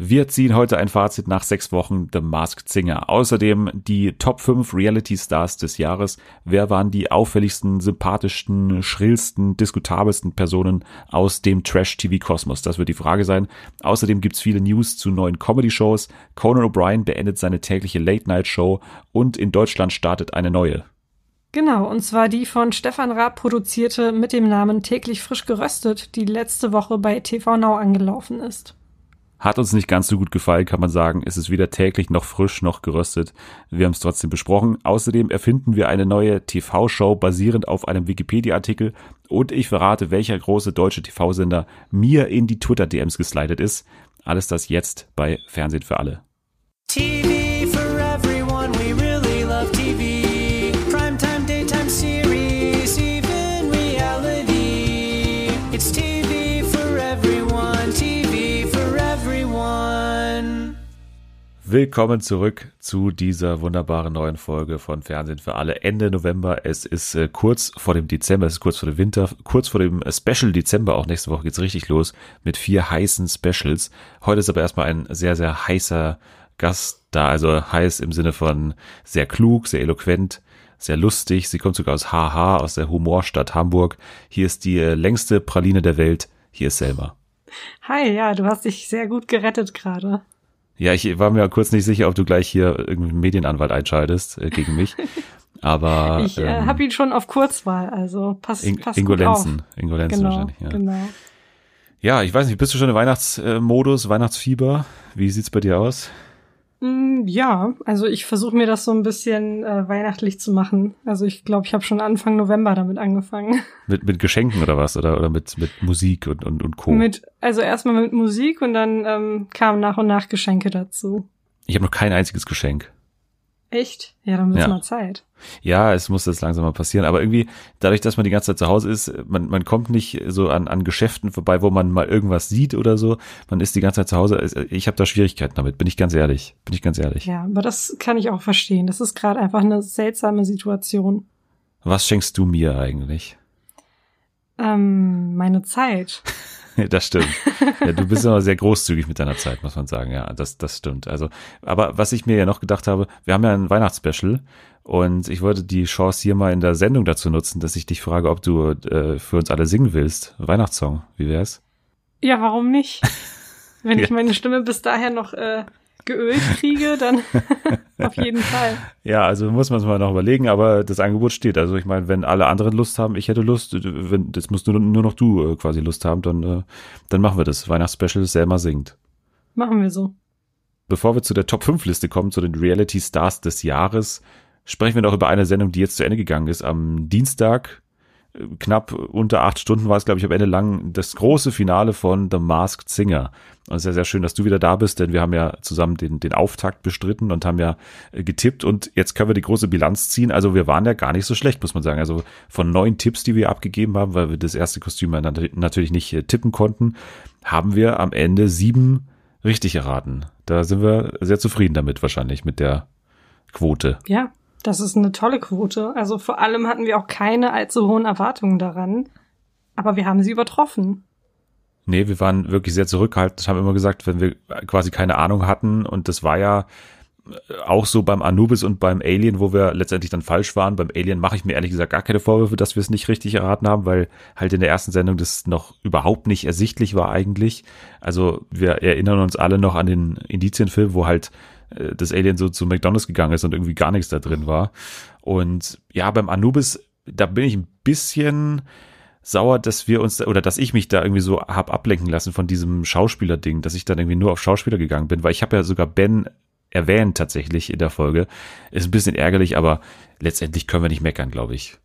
Wir ziehen heute ein Fazit nach sechs Wochen The Masked Singer. Außerdem die Top 5 Reality Stars des Jahres. Wer waren die auffälligsten, sympathischsten, schrillsten, diskutabelsten Personen aus dem Trash-TV-Kosmos? Das wird die Frage sein. Außerdem gibt's viele News zu neuen Comedy-Shows. Conan O'Brien beendet seine tägliche Late-Night-Show und in Deutschland startet eine neue. Genau, und zwar die von Stefan Raab produzierte mit dem Namen Täglich frisch geröstet, die letzte Woche bei TV Now angelaufen ist. Hat uns nicht ganz so gut gefallen, kann man sagen. Es ist weder täglich noch frisch noch geröstet. Wir haben es trotzdem besprochen. Außerdem erfinden wir eine neue TV-Show basierend auf einem Wikipedia-Artikel und ich verrate, welcher große deutsche TV-Sender mir in die Twitter-DMs geslidet ist. Alles das jetzt bei Fernsehen für alle. TV. Willkommen zurück zu dieser wunderbaren neuen Folge von Fernsehen für alle. Ende November. Es ist äh, kurz vor dem Dezember, es ist kurz vor dem Winter, kurz vor dem äh, Special Dezember. Auch nächste Woche geht's richtig los mit vier heißen Specials. Heute ist aber erstmal ein sehr, sehr heißer Gast da. Also heiß im Sinne von sehr klug, sehr eloquent, sehr lustig. Sie kommt sogar aus HH, aus der Humorstadt Hamburg. Hier ist die äh, längste Praline der Welt. Hier ist Selma. Hi, ja, du hast dich sehr gut gerettet gerade. Ja, ich war mir kurz nicht sicher, ob du gleich hier irgendeinen Medienanwalt einschaltest äh, gegen mich. Aber ich äh, ähm, habe ihn schon auf Kurzwahl, also passt, In, passt Ingolenzen, Ingolenzen genau, wahrscheinlich. Ja. Genau. ja, ich weiß nicht, bist du schon im Weihnachtsmodus, Weihnachtsfieber? Wie sieht's bei dir aus? Mm, ja, also ich versuche mir das so ein bisschen äh, weihnachtlich zu machen. Also ich glaube, ich habe schon Anfang November damit angefangen. Mit, mit Geschenken oder was? Oder, oder mit, mit Musik und, und, und Co. Mit, also erstmal mit Musik und dann ähm, kamen nach und nach Geschenke dazu. Ich habe noch kein einziges Geschenk. Echt? Ja, dann wird's ja. mal Zeit. Ja, es muss jetzt langsam mal passieren. Aber irgendwie, dadurch, dass man die ganze Zeit zu Hause ist, man, man kommt nicht so an, an Geschäften vorbei, wo man mal irgendwas sieht oder so. Man ist die ganze Zeit zu Hause. Ich habe da Schwierigkeiten damit, bin ich ganz ehrlich. Bin ich ganz ehrlich. Ja, aber das kann ich auch verstehen. Das ist gerade einfach eine seltsame Situation. Was schenkst du mir eigentlich? Ähm, meine Zeit. das stimmt. Ja, du bist immer sehr großzügig mit deiner Zeit, muss man sagen. Ja, das, das stimmt. Also, aber was ich mir ja noch gedacht habe, wir haben ja ein Weihnachtsspecial und ich wollte die Chance hier mal in der Sendung dazu nutzen, dass ich dich frage, ob du äh, für uns alle singen willst. Weihnachtssong, wie wär's? Ja, warum nicht? Wenn ja. ich meine Stimme bis daher noch äh, geölt kriege, dann auf jeden Fall. Ja, also muss man es mal noch überlegen, aber das Angebot steht. Also ich meine, wenn alle anderen Lust haben, ich hätte Lust, wenn das musst nur, nur noch du äh, quasi Lust haben, dann, äh, dann machen wir das. Weihnachtsspecial Selma singt. Machen wir so. Bevor wir zu der Top 5 Liste kommen, zu den Reality Stars des Jahres, sprechen wir noch über eine Sendung, die jetzt zu Ende gegangen ist. Am Dienstag knapp unter acht Stunden war es, glaube ich, am Ende lang das große Finale von The Masked Singer. Und es ist ja sehr schön, dass du wieder da bist, denn wir haben ja zusammen den, den Auftakt bestritten und haben ja äh, getippt und jetzt können wir die große Bilanz ziehen. Also wir waren ja gar nicht so schlecht, muss man sagen. Also von neun Tipps, die wir abgegeben haben, weil wir das erste Kostüm natürlich nicht äh, tippen konnten, haben wir am Ende sieben richtig erraten. Da sind wir sehr zufrieden damit wahrscheinlich mit der Quote. Ja, das ist eine tolle Quote. Also vor allem hatten wir auch keine allzu hohen Erwartungen daran. Aber wir haben sie übertroffen. Nee, wir waren wirklich sehr zurückhaltend, haben immer gesagt, wenn wir quasi keine Ahnung hatten, und das war ja auch so beim Anubis und beim Alien, wo wir letztendlich dann falsch waren. Beim Alien mache ich mir ehrlich gesagt gar keine Vorwürfe, dass wir es nicht richtig erraten haben, weil halt in der ersten Sendung das noch überhaupt nicht ersichtlich war eigentlich. Also wir erinnern uns alle noch an den Indizienfilm, wo halt äh, das Alien so zu McDonalds gegangen ist und irgendwie gar nichts da drin war. Und ja, beim Anubis, da bin ich ein bisschen sauer, dass wir uns oder dass ich mich da irgendwie so hab ablenken lassen von diesem Schauspieler-Ding, dass ich dann irgendwie nur auf Schauspieler gegangen bin, weil ich habe ja sogar Ben erwähnt tatsächlich in der Folge. Ist ein bisschen ärgerlich, aber letztendlich können wir nicht meckern, glaube ich.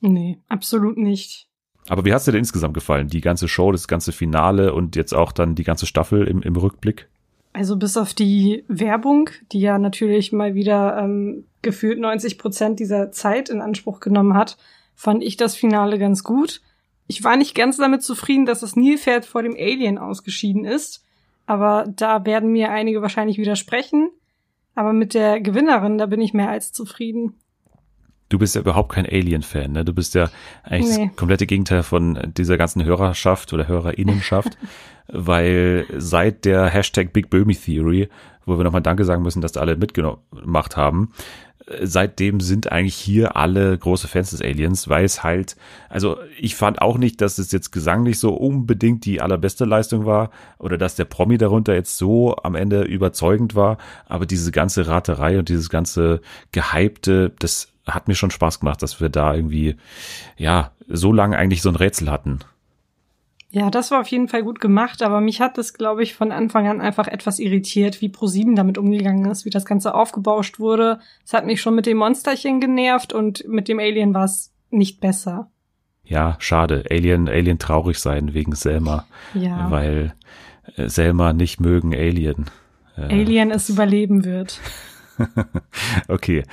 Nee, absolut nicht. Aber wie hat's dir denn insgesamt gefallen? Die ganze Show, das ganze Finale und jetzt auch dann die ganze Staffel im, im Rückblick? Also bis auf die Werbung, die ja natürlich mal wieder ähm, gefühlt 90 Prozent dieser Zeit in Anspruch genommen hat, fand ich das Finale ganz gut. Ich war nicht ganz damit zufrieden, dass das Nilpferd vor dem Alien ausgeschieden ist, aber da werden mir einige wahrscheinlich widersprechen. Aber mit der Gewinnerin, da bin ich mehr als zufrieden. Du bist ja überhaupt kein Alien-Fan, ne? Du bist ja eigentlich nee. das komplette Gegenteil von dieser ganzen Hörerschaft oder Hörerinnenschaft, weil seit der Hashtag Big Böhmi Theory, wo wir nochmal Danke sagen müssen, dass da alle mitgemacht haben, seitdem sind eigentlich hier alle große Fans des Aliens, weil es halt, also ich fand auch nicht, dass es jetzt gesanglich so unbedingt die allerbeste Leistung war oder dass der Promi darunter jetzt so am Ende überzeugend war, aber diese ganze Raterei und dieses ganze Gehypte, das hat mir schon Spaß gemacht, dass wir da irgendwie, ja, so lange eigentlich so ein Rätsel hatten. Ja, das war auf jeden Fall gut gemacht, aber mich hat das, glaube ich, von Anfang an einfach etwas irritiert, wie ProSieben damit umgegangen ist, wie das Ganze aufgebauscht wurde. Es hat mich schon mit dem Monsterchen genervt und mit dem Alien war es nicht besser. Ja, schade. Alien, Alien traurig sein wegen Selma. Ja. Weil äh, Selma nicht mögen Alien. Äh, Alien es überleben wird. okay.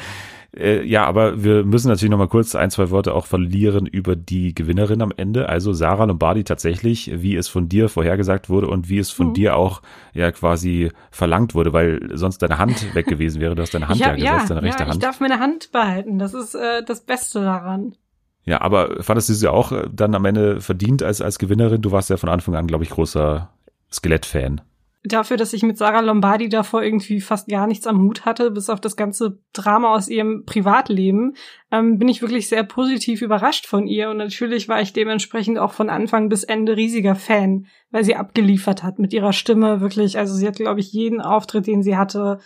Äh, ja, aber wir müssen natürlich noch mal kurz ein, zwei Worte auch verlieren über die Gewinnerin am Ende. Also Sarah Lombardi tatsächlich, wie es von dir vorhergesagt wurde und wie es von mhm. dir auch ja quasi verlangt wurde, weil sonst deine Hand weg gewesen wäre. Du hast deine Hand hab, ja gesetzt, deine rechte ja, Hand. Ich darf meine Hand behalten. Das ist äh, das Beste daran. Ja, aber fandest du sie auch äh, dann am Ende verdient als, als Gewinnerin? Du warst ja von Anfang an, glaube ich, großer Skelett-Fan dafür, dass ich mit Sarah Lombardi davor irgendwie fast gar nichts am Hut hatte, bis auf das ganze Drama aus ihrem Privatleben, ähm, bin ich wirklich sehr positiv überrascht von ihr. Und natürlich war ich dementsprechend auch von Anfang bis Ende riesiger Fan, weil sie abgeliefert hat mit ihrer Stimme wirklich. Also sie hat, glaube ich, jeden Auftritt, den sie hatte,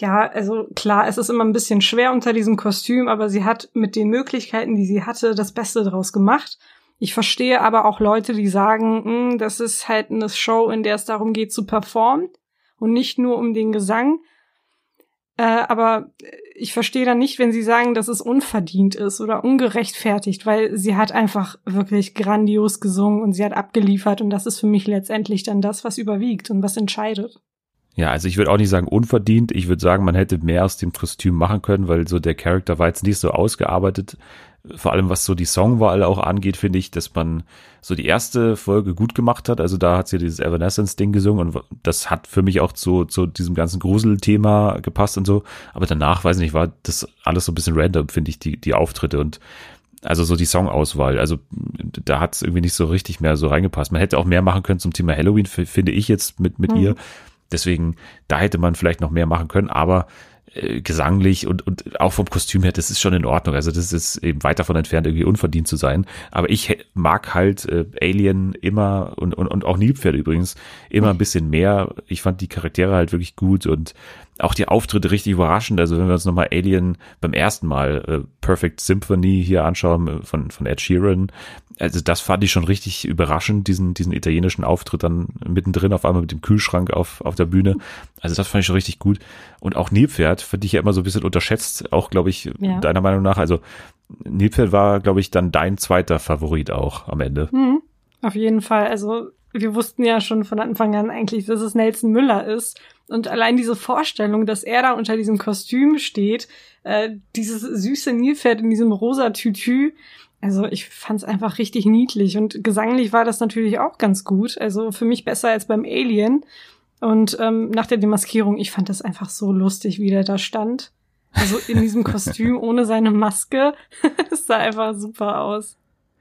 ja, also klar, es ist immer ein bisschen schwer unter diesem Kostüm, aber sie hat mit den Möglichkeiten, die sie hatte, das Beste draus gemacht. Ich verstehe aber auch Leute, die sagen, hm, das ist halt eine Show, in der es darum geht zu performen und nicht nur um den Gesang. Äh, aber ich verstehe dann nicht, wenn sie sagen, dass es unverdient ist oder ungerechtfertigt, weil sie hat einfach wirklich grandios gesungen und sie hat abgeliefert und das ist für mich letztendlich dann das, was überwiegt und was entscheidet. Ja, also ich würde auch nicht sagen unverdient. Ich würde sagen, man hätte mehr aus dem Kostüm machen können, weil so der Charakter war jetzt nicht so ausgearbeitet vor allem was so die Songwahl auch angeht, finde ich, dass man so die erste Folge gut gemacht hat. Also da hat sie dieses Evanescence-Ding gesungen und das hat für mich auch zu, zu diesem ganzen Gruselthema gepasst und so. Aber danach, weiß ich nicht, war das alles so ein bisschen random, finde ich, die, die Auftritte und also so die Songauswahl. Also da hat es irgendwie nicht so richtig mehr so reingepasst. Man hätte auch mehr machen können zum Thema Halloween, finde ich jetzt mit, mit mhm. ihr. Deswegen, da hätte man vielleicht noch mehr machen können, aber äh, gesanglich und, und auch vom Kostüm her, das ist schon in Ordnung. Also das ist eben weit davon entfernt, irgendwie unverdient zu sein. Aber ich mag halt äh, Alien immer und, und, und auch Nilpferd übrigens immer ein bisschen mehr. Ich fand die Charaktere halt wirklich gut und auch die Auftritte richtig überraschend. Also wenn wir uns nochmal Alien beim ersten Mal äh, Perfect Symphony hier anschauen äh, von, von Ed Sheeran, also das fand ich schon richtig überraschend, diesen, diesen italienischen Auftritt dann mittendrin auf einmal mit dem Kühlschrank auf, auf der Bühne. Also das fand ich schon richtig gut. Und auch Nilpferd fand ich ja immer so ein bisschen unterschätzt, auch glaube ich, ja. deiner Meinung nach. Also Nilpferd war, glaube ich, dann dein zweiter Favorit auch am Ende. Mhm, auf jeden Fall. Also wir wussten ja schon von Anfang an eigentlich, dass es Nelson Müller ist. Und allein diese Vorstellung, dass er da unter diesem Kostüm steht, äh, dieses süße Nilpferd in diesem rosa Tütü, also ich fand es einfach richtig niedlich und gesanglich war das natürlich auch ganz gut. Also für mich besser als beim Alien. Und ähm, nach der Demaskierung, ich fand das einfach so lustig, wie der da stand. Also in diesem Kostüm ohne seine Maske. das sah einfach super aus.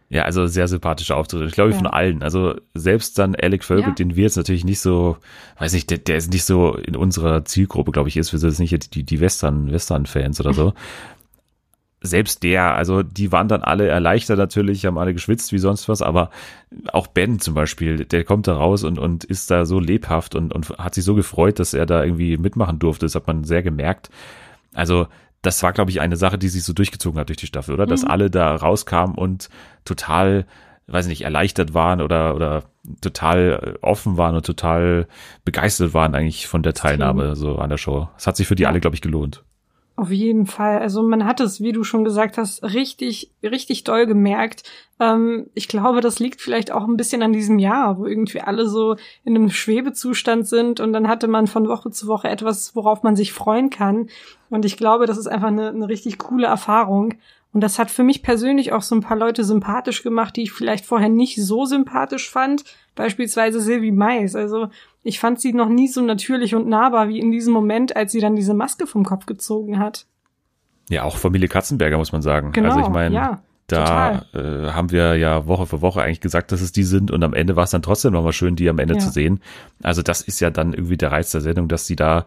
Ja, also sehr sympathischer Auftritt. Ich glaube, ja. von allen. Also selbst dann Alec Völkel, ja. den wir jetzt natürlich nicht so, weiß nicht, der, der ist nicht so in unserer Zielgruppe, glaube ich, ist. Wir sind jetzt nicht die, die Western, Western-Fans oder so. selbst der, also die waren dann alle erleichtert natürlich, haben alle geschwitzt wie sonst was, aber auch Ben zum Beispiel, der kommt da raus und, und ist da so lebhaft und, und hat sich so gefreut, dass er da irgendwie mitmachen durfte. Das hat man sehr gemerkt. Also das war, glaube ich, eine Sache, die sich so durchgezogen hat durch die Staffel, oder? Mhm. Dass alle da rauskamen und total, weiß nicht, erleichtert waren oder, oder total offen waren und total begeistert waren eigentlich von der Teilnahme so an der Show. Das hat sich für die alle, glaube ich, gelohnt. Auf jeden Fall. Also man hat es, wie du schon gesagt hast, richtig, richtig doll gemerkt. Ähm, ich glaube, das liegt vielleicht auch ein bisschen an diesem Jahr, wo irgendwie alle so in einem Schwebezustand sind und dann hatte man von Woche zu Woche etwas, worauf man sich freuen kann. Und ich glaube, das ist einfach eine, eine richtig coole Erfahrung. Und das hat für mich persönlich auch so ein paar Leute sympathisch gemacht, die ich vielleicht vorher nicht so sympathisch fand. Beispielsweise Sylvie Mais. Also ich fand sie noch nie so natürlich und nahbar wie in diesem Moment, als sie dann diese Maske vom Kopf gezogen hat. Ja, auch Familie Katzenberger muss man sagen. Genau, also ich meine, ja. Da äh, haben wir ja Woche für Woche eigentlich gesagt, dass es die sind und am Ende war es dann trotzdem nochmal schön, die am Ende ja. zu sehen. Also das ist ja dann irgendwie der Reiz der Sendung, dass sie da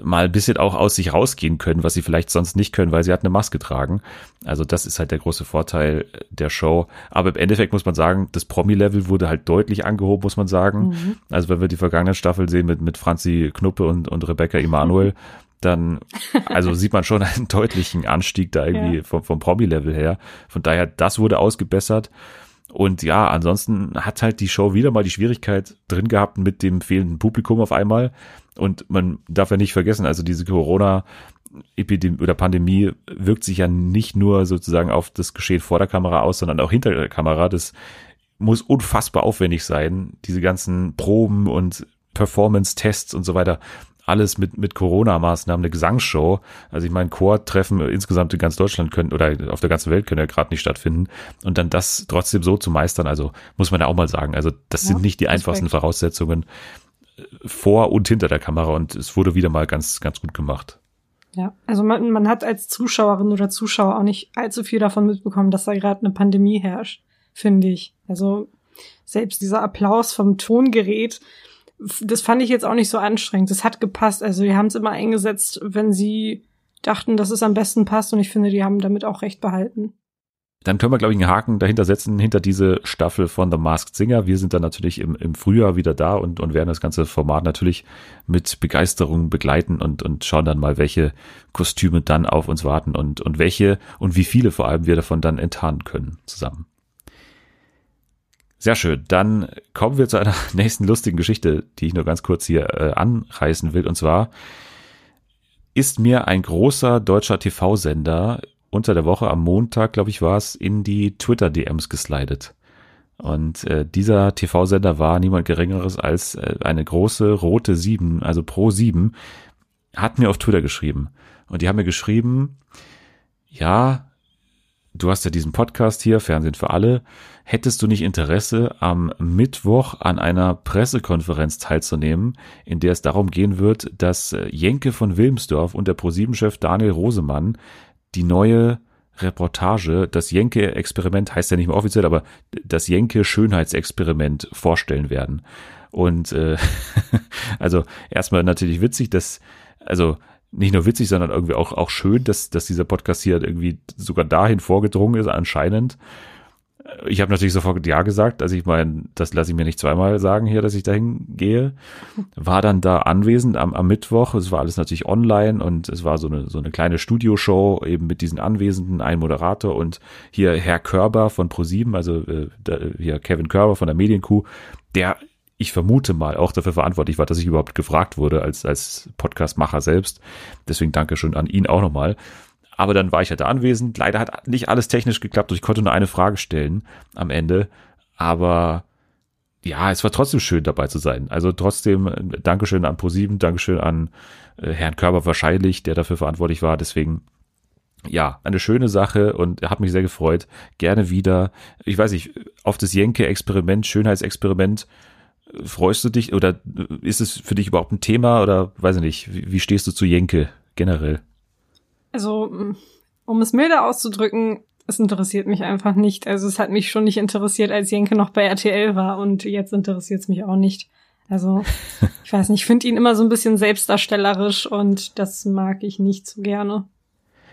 mal ein bisschen auch aus sich rausgehen können, was sie vielleicht sonst nicht können, weil sie hat eine Maske tragen. Also das ist halt der große Vorteil der Show. Aber im Endeffekt muss man sagen, das Promi-Level wurde halt deutlich angehoben, muss man sagen. Mhm. Also wenn wir die vergangenen Staffeln sehen mit, mit Franzi Knuppe und, und Rebecca Emanuel, dann also sieht man schon einen deutlichen Anstieg da irgendwie ja. vom, vom Promi-Level her. Von daher, das wurde ausgebessert. Und ja, ansonsten hat halt die Show wieder mal die Schwierigkeit drin gehabt mit dem fehlenden Publikum auf einmal. Und man darf ja nicht vergessen, also diese Corona Epidemie oder Pandemie wirkt sich ja nicht nur sozusagen auf das Geschehen vor der Kamera aus, sondern auch hinter der Kamera. Das muss unfassbar aufwendig sein, diese ganzen Proben und Performance-Tests und so weiter alles mit, mit Corona-Maßnahmen, eine Gesangsshow. Also ich meine, Chortreffen insgesamt in ganz Deutschland können oder auf der ganzen Welt können ja gerade nicht stattfinden. Und dann das trotzdem so zu meistern, also muss man ja auch mal sagen, also das ja, sind nicht die einfachsten Voraussetzungen äh, vor und hinter der Kamera und es wurde wieder mal ganz, ganz gut gemacht. Ja, also man, man hat als Zuschauerin oder Zuschauer auch nicht allzu viel davon mitbekommen, dass da gerade eine Pandemie herrscht, finde ich. Also selbst dieser Applaus vom Tongerät, das fand ich jetzt auch nicht so anstrengend. Das hat gepasst. Also die haben es immer eingesetzt, wenn sie dachten, dass es am besten passt. Und ich finde, die haben damit auch recht behalten. Dann können wir, glaube ich, einen Haken dahinter setzen, hinter diese Staffel von The Masked Singer. Wir sind dann natürlich im, im Frühjahr wieder da und, und werden das ganze Format natürlich mit Begeisterung begleiten und, und schauen dann mal, welche Kostüme dann auf uns warten und, und welche und wie viele vor allem wir davon dann enttarnen können zusammen. Sehr schön. Dann kommen wir zu einer nächsten lustigen Geschichte, die ich nur ganz kurz hier äh, anreißen will. Und zwar ist mir ein großer deutscher TV-Sender unter der Woche am Montag, glaube ich, war es, in die Twitter-DMs geslidet. Und äh, dieser TV-Sender war niemand Geringeres als äh, eine große rote 7, also Pro 7, hat mir auf Twitter geschrieben. Und die haben mir geschrieben, ja, du hast ja diesen Podcast hier, Fernsehen für alle. Hättest du nicht Interesse, am Mittwoch an einer Pressekonferenz teilzunehmen, in der es darum gehen wird, dass äh, Jenke von Wilmsdorf und der ProSieben-Chef Daniel Rosemann die neue Reportage, das Jenke-Experiment heißt ja nicht mehr offiziell, aber das Jenke-Schönheitsexperiment vorstellen werden. Und äh, also erstmal natürlich witzig, dass also nicht nur witzig, sondern irgendwie auch, auch schön, dass, dass dieser Podcast hier irgendwie sogar dahin vorgedrungen ist, anscheinend. Ich habe natürlich sofort Ja gesagt. Also ich meine, das lasse ich mir nicht zweimal sagen hier, dass ich dahin gehe. War dann da anwesend am, am Mittwoch. Es war alles natürlich online und es war so eine, so eine kleine Studioshow eben mit diesen Anwesenden, ein Moderator und hier Herr Körber von ProSieben, also äh, hier Kevin Körber von der Medienkuh, der ich vermute mal, auch dafür verantwortlich war, dass ich überhaupt gefragt wurde als, als Podcastmacher selbst. Deswegen danke schon an ihn auch nochmal. Aber dann war ich halt da anwesend. Leider hat nicht alles technisch geklappt und ich konnte nur eine Frage stellen am Ende. Aber ja, es war trotzdem schön dabei zu sein. Also trotzdem äh, Dankeschön an ProSieben, Dankeschön an äh, Herrn Körber wahrscheinlich, der dafür verantwortlich war. Deswegen ja, eine schöne Sache und hat mich sehr gefreut. Gerne wieder. Ich weiß nicht, auf das Jenke-Experiment, Schönheitsexperiment freust du dich oder ist es für dich überhaupt ein Thema oder weiß ich nicht, wie, wie stehst du zu Jenke generell? Also, um es milder auszudrücken, es interessiert mich einfach nicht. Also es hat mich schon nicht interessiert, als Jenke noch bei RTL war und jetzt interessiert es mich auch nicht. Also, ich weiß nicht, ich finde ihn immer so ein bisschen selbstdarstellerisch und das mag ich nicht so gerne.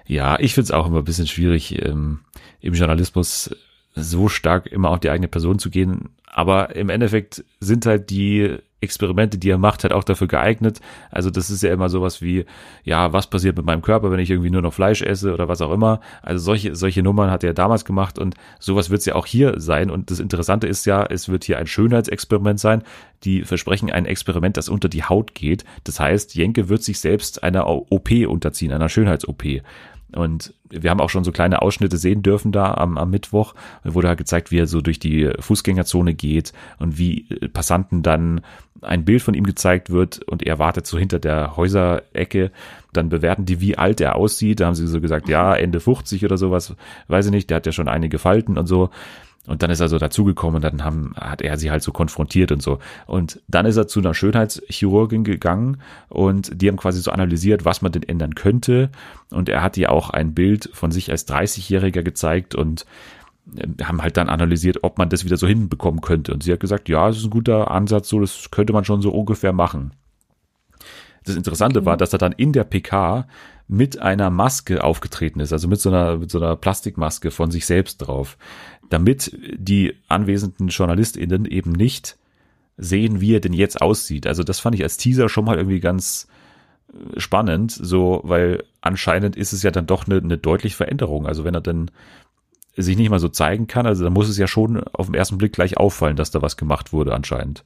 Ja, ich finde es auch immer ein bisschen schwierig, ähm, im Journalismus so stark immer auf die eigene Person zu gehen. Aber im Endeffekt sind halt die Experimente, die er macht, halt auch dafür geeignet. Also das ist ja immer sowas wie, ja, was passiert mit meinem Körper, wenn ich irgendwie nur noch Fleisch esse oder was auch immer. Also solche, solche Nummern hat er damals gemacht und sowas wird es ja auch hier sein. Und das Interessante ist ja, es wird hier ein Schönheitsexperiment sein. Die versprechen ein Experiment, das unter die Haut geht. Das heißt, Jenke wird sich selbst einer OP unterziehen, einer Schönheits-OP. Und wir haben auch schon so kleine Ausschnitte sehen dürfen da am, am Mittwoch. Da wurde halt gezeigt, wie er so durch die Fußgängerzone geht und wie Passanten dann ein Bild von ihm gezeigt wird und er wartet so hinter der Häuserecke. Dann bewerten die, wie alt er aussieht. Da haben sie so gesagt, ja, Ende 50 oder sowas. Weiß ich nicht, der hat ja schon einige Falten und so. Und dann ist er so dazugekommen und dann haben, hat er sie halt so konfrontiert und so. Und dann ist er zu einer Schönheitschirurgin gegangen und die haben quasi so analysiert, was man denn ändern könnte. Und er hat ihr auch ein Bild von sich als 30-Jähriger gezeigt und äh, haben halt dann analysiert, ob man das wieder so hinbekommen könnte. Und sie hat gesagt, ja, das ist ein guter Ansatz, so, das könnte man schon so ungefähr machen. Das Interessante okay. war, dass er dann in der PK mit einer Maske aufgetreten ist, also mit so einer, mit so einer Plastikmaske von sich selbst drauf, damit die anwesenden JournalistInnen eben nicht sehen, wie er denn jetzt aussieht. Also das fand ich als Teaser schon mal irgendwie ganz äh, spannend, so, weil anscheinend ist es ja dann doch eine, eine deutliche Veränderung. Also wenn er dann sich nicht mal so zeigen kann. Also da muss es ja schon auf den ersten Blick gleich auffallen, dass da was gemacht wurde anscheinend.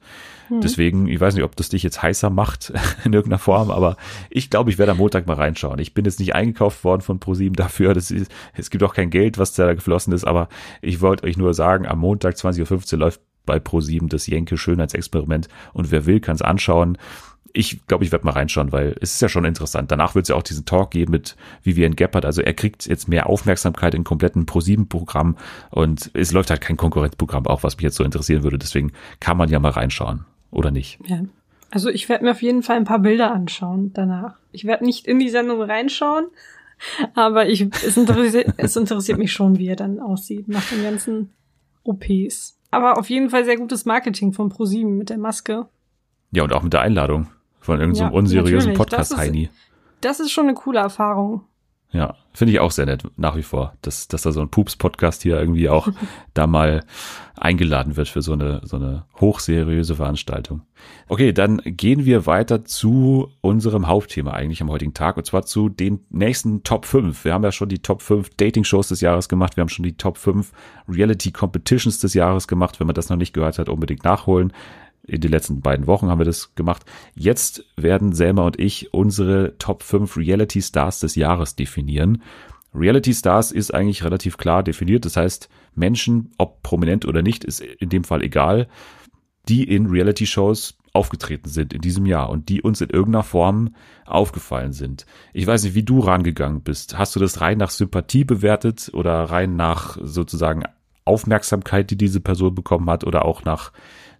Hm. Deswegen, ich weiß nicht, ob das dich jetzt heißer macht in irgendeiner Form, aber ich glaube, ich werde am Montag mal reinschauen. Ich bin jetzt nicht eingekauft worden von ProSieben dafür. Das ist, es gibt auch kein Geld, was da geflossen ist, aber ich wollte euch nur sagen, am Montag 20.15 Uhr läuft bei ProSieben das Jenke Schönheitsexperiment und wer will, kann es anschauen ich glaube, ich werde mal reinschauen, weil es ist ja schon interessant. Danach wird es ja auch diesen Talk geben mit Vivian Geppert. Also er kriegt jetzt mehr Aufmerksamkeit in kompletten Pro7-Programm und es läuft halt kein Konkurrenzprogramm, auch was mich jetzt so interessieren würde. Deswegen kann man ja mal reinschauen, oder nicht? Ja. Also ich werde mir auf jeden Fall ein paar Bilder anschauen danach. Ich werde nicht in die Sendung reinschauen, aber ich, es, interessiert, es interessiert mich schon, wie er dann aussieht nach den ganzen OPs. Aber auf jeden Fall sehr gutes Marketing von Pro7 mit der Maske. Ja, und auch mit der Einladung von irgendeinem so unseriösen Podcast-Heini. Das, das ist schon eine coole Erfahrung. Ja, finde ich auch sehr nett, nach wie vor, dass, dass da so ein Pups-Podcast hier irgendwie auch da mal eingeladen wird für so eine, so eine hochseriöse Veranstaltung. Okay, dann gehen wir weiter zu unserem Hauptthema eigentlich am heutigen Tag und zwar zu den nächsten Top 5. Wir haben ja schon die Top 5 Dating-Shows des Jahres gemacht, wir haben schon die Top 5 Reality-Competitions des Jahres gemacht. Wenn man das noch nicht gehört hat, unbedingt nachholen in den letzten beiden Wochen haben wir das gemacht. Jetzt werden Selma und ich unsere Top 5 Reality Stars des Jahres definieren. Reality Stars ist eigentlich relativ klar definiert. Das heißt, Menschen, ob prominent oder nicht, ist in dem Fall egal, die in Reality Shows aufgetreten sind in diesem Jahr und die uns in irgendeiner Form aufgefallen sind. Ich weiß nicht, wie du rangegangen bist. Hast du das rein nach Sympathie bewertet oder rein nach sozusagen Aufmerksamkeit, die diese Person bekommen hat oder auch nach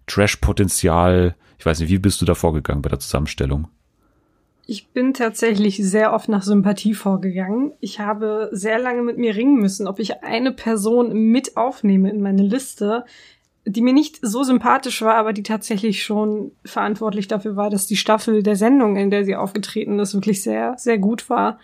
Trash-Potenzial? Ich weiß nicht, wie bist du da vorgegangen bei der Zusammenstellung? Ich bin tatsächlich sehr oft nach Sympathie vorgegangen. Ich habe sehr lange mit mir ringen müssen, ob ich eine Person mit aufnehme in meine Liste, die mir nicht so sympathisch war, aber die tatsächlich schon verantwortlich dafür war, dass die Staffel der Sendung, in der sie aufgetreten ist, wirklich sehr, sehr gut war.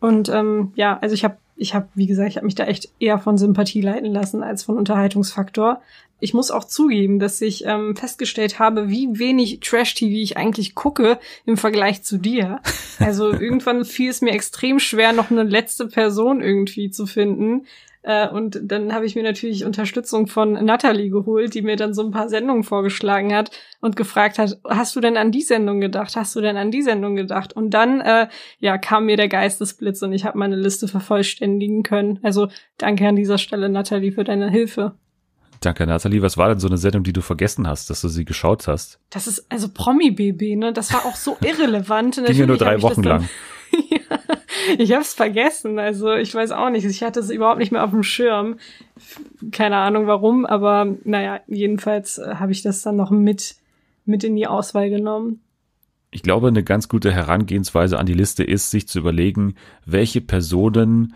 Und ähm, ja, also ich habe, ich habe, wie gesagt, ich habe mich da echt eher von Sympathie leiten lassen als von Unterhaltungsfaktor ich muss auch zugeben, dass ich ähm, festgestellt habe, wie wenig Trash-TV ich eigentlich gucke im Vergleich zu dir. Also irgendwann fiel es mir extrem schwer, noch eine letzte Person irgendwie zu finden. Äh, und dann habe ich mir natürlich Unterstützung von Natalie geholt, die mir dann so ein paar Sendungen vorgeschlagen hat und gefragt hat, hast du denn an die Sendung gedacht? Hast du denn an die Sendung gedacht? Und dann, äh, ja, kam mir der Geistesblitz und ich habe meine Liste vervollständigen können. Also danke an dieser Stelle, Natalie, für deine Hilfe. Danke, Nathalie. Was war denn so eine Sendung, die du vergessen hast, dass du sie geschaut hast? Das ist also Promi-BB, ne? Das war auch so irrelevant. Ging ja nur drei Wochen lang. ja, ich hab's vergessen. Also ich weiß auch nicht. Ich hatte es überhaupt nicht mehr auf dem Schirm. Keine Ahnung warum, aber naja, jedenfalls äh, habe ich das dann noch mit, mit in die Auswahl genommen. Ich glaube, eine ganz gute Herangehensweise an die Liste ist, sich zu überlegen, welche Personen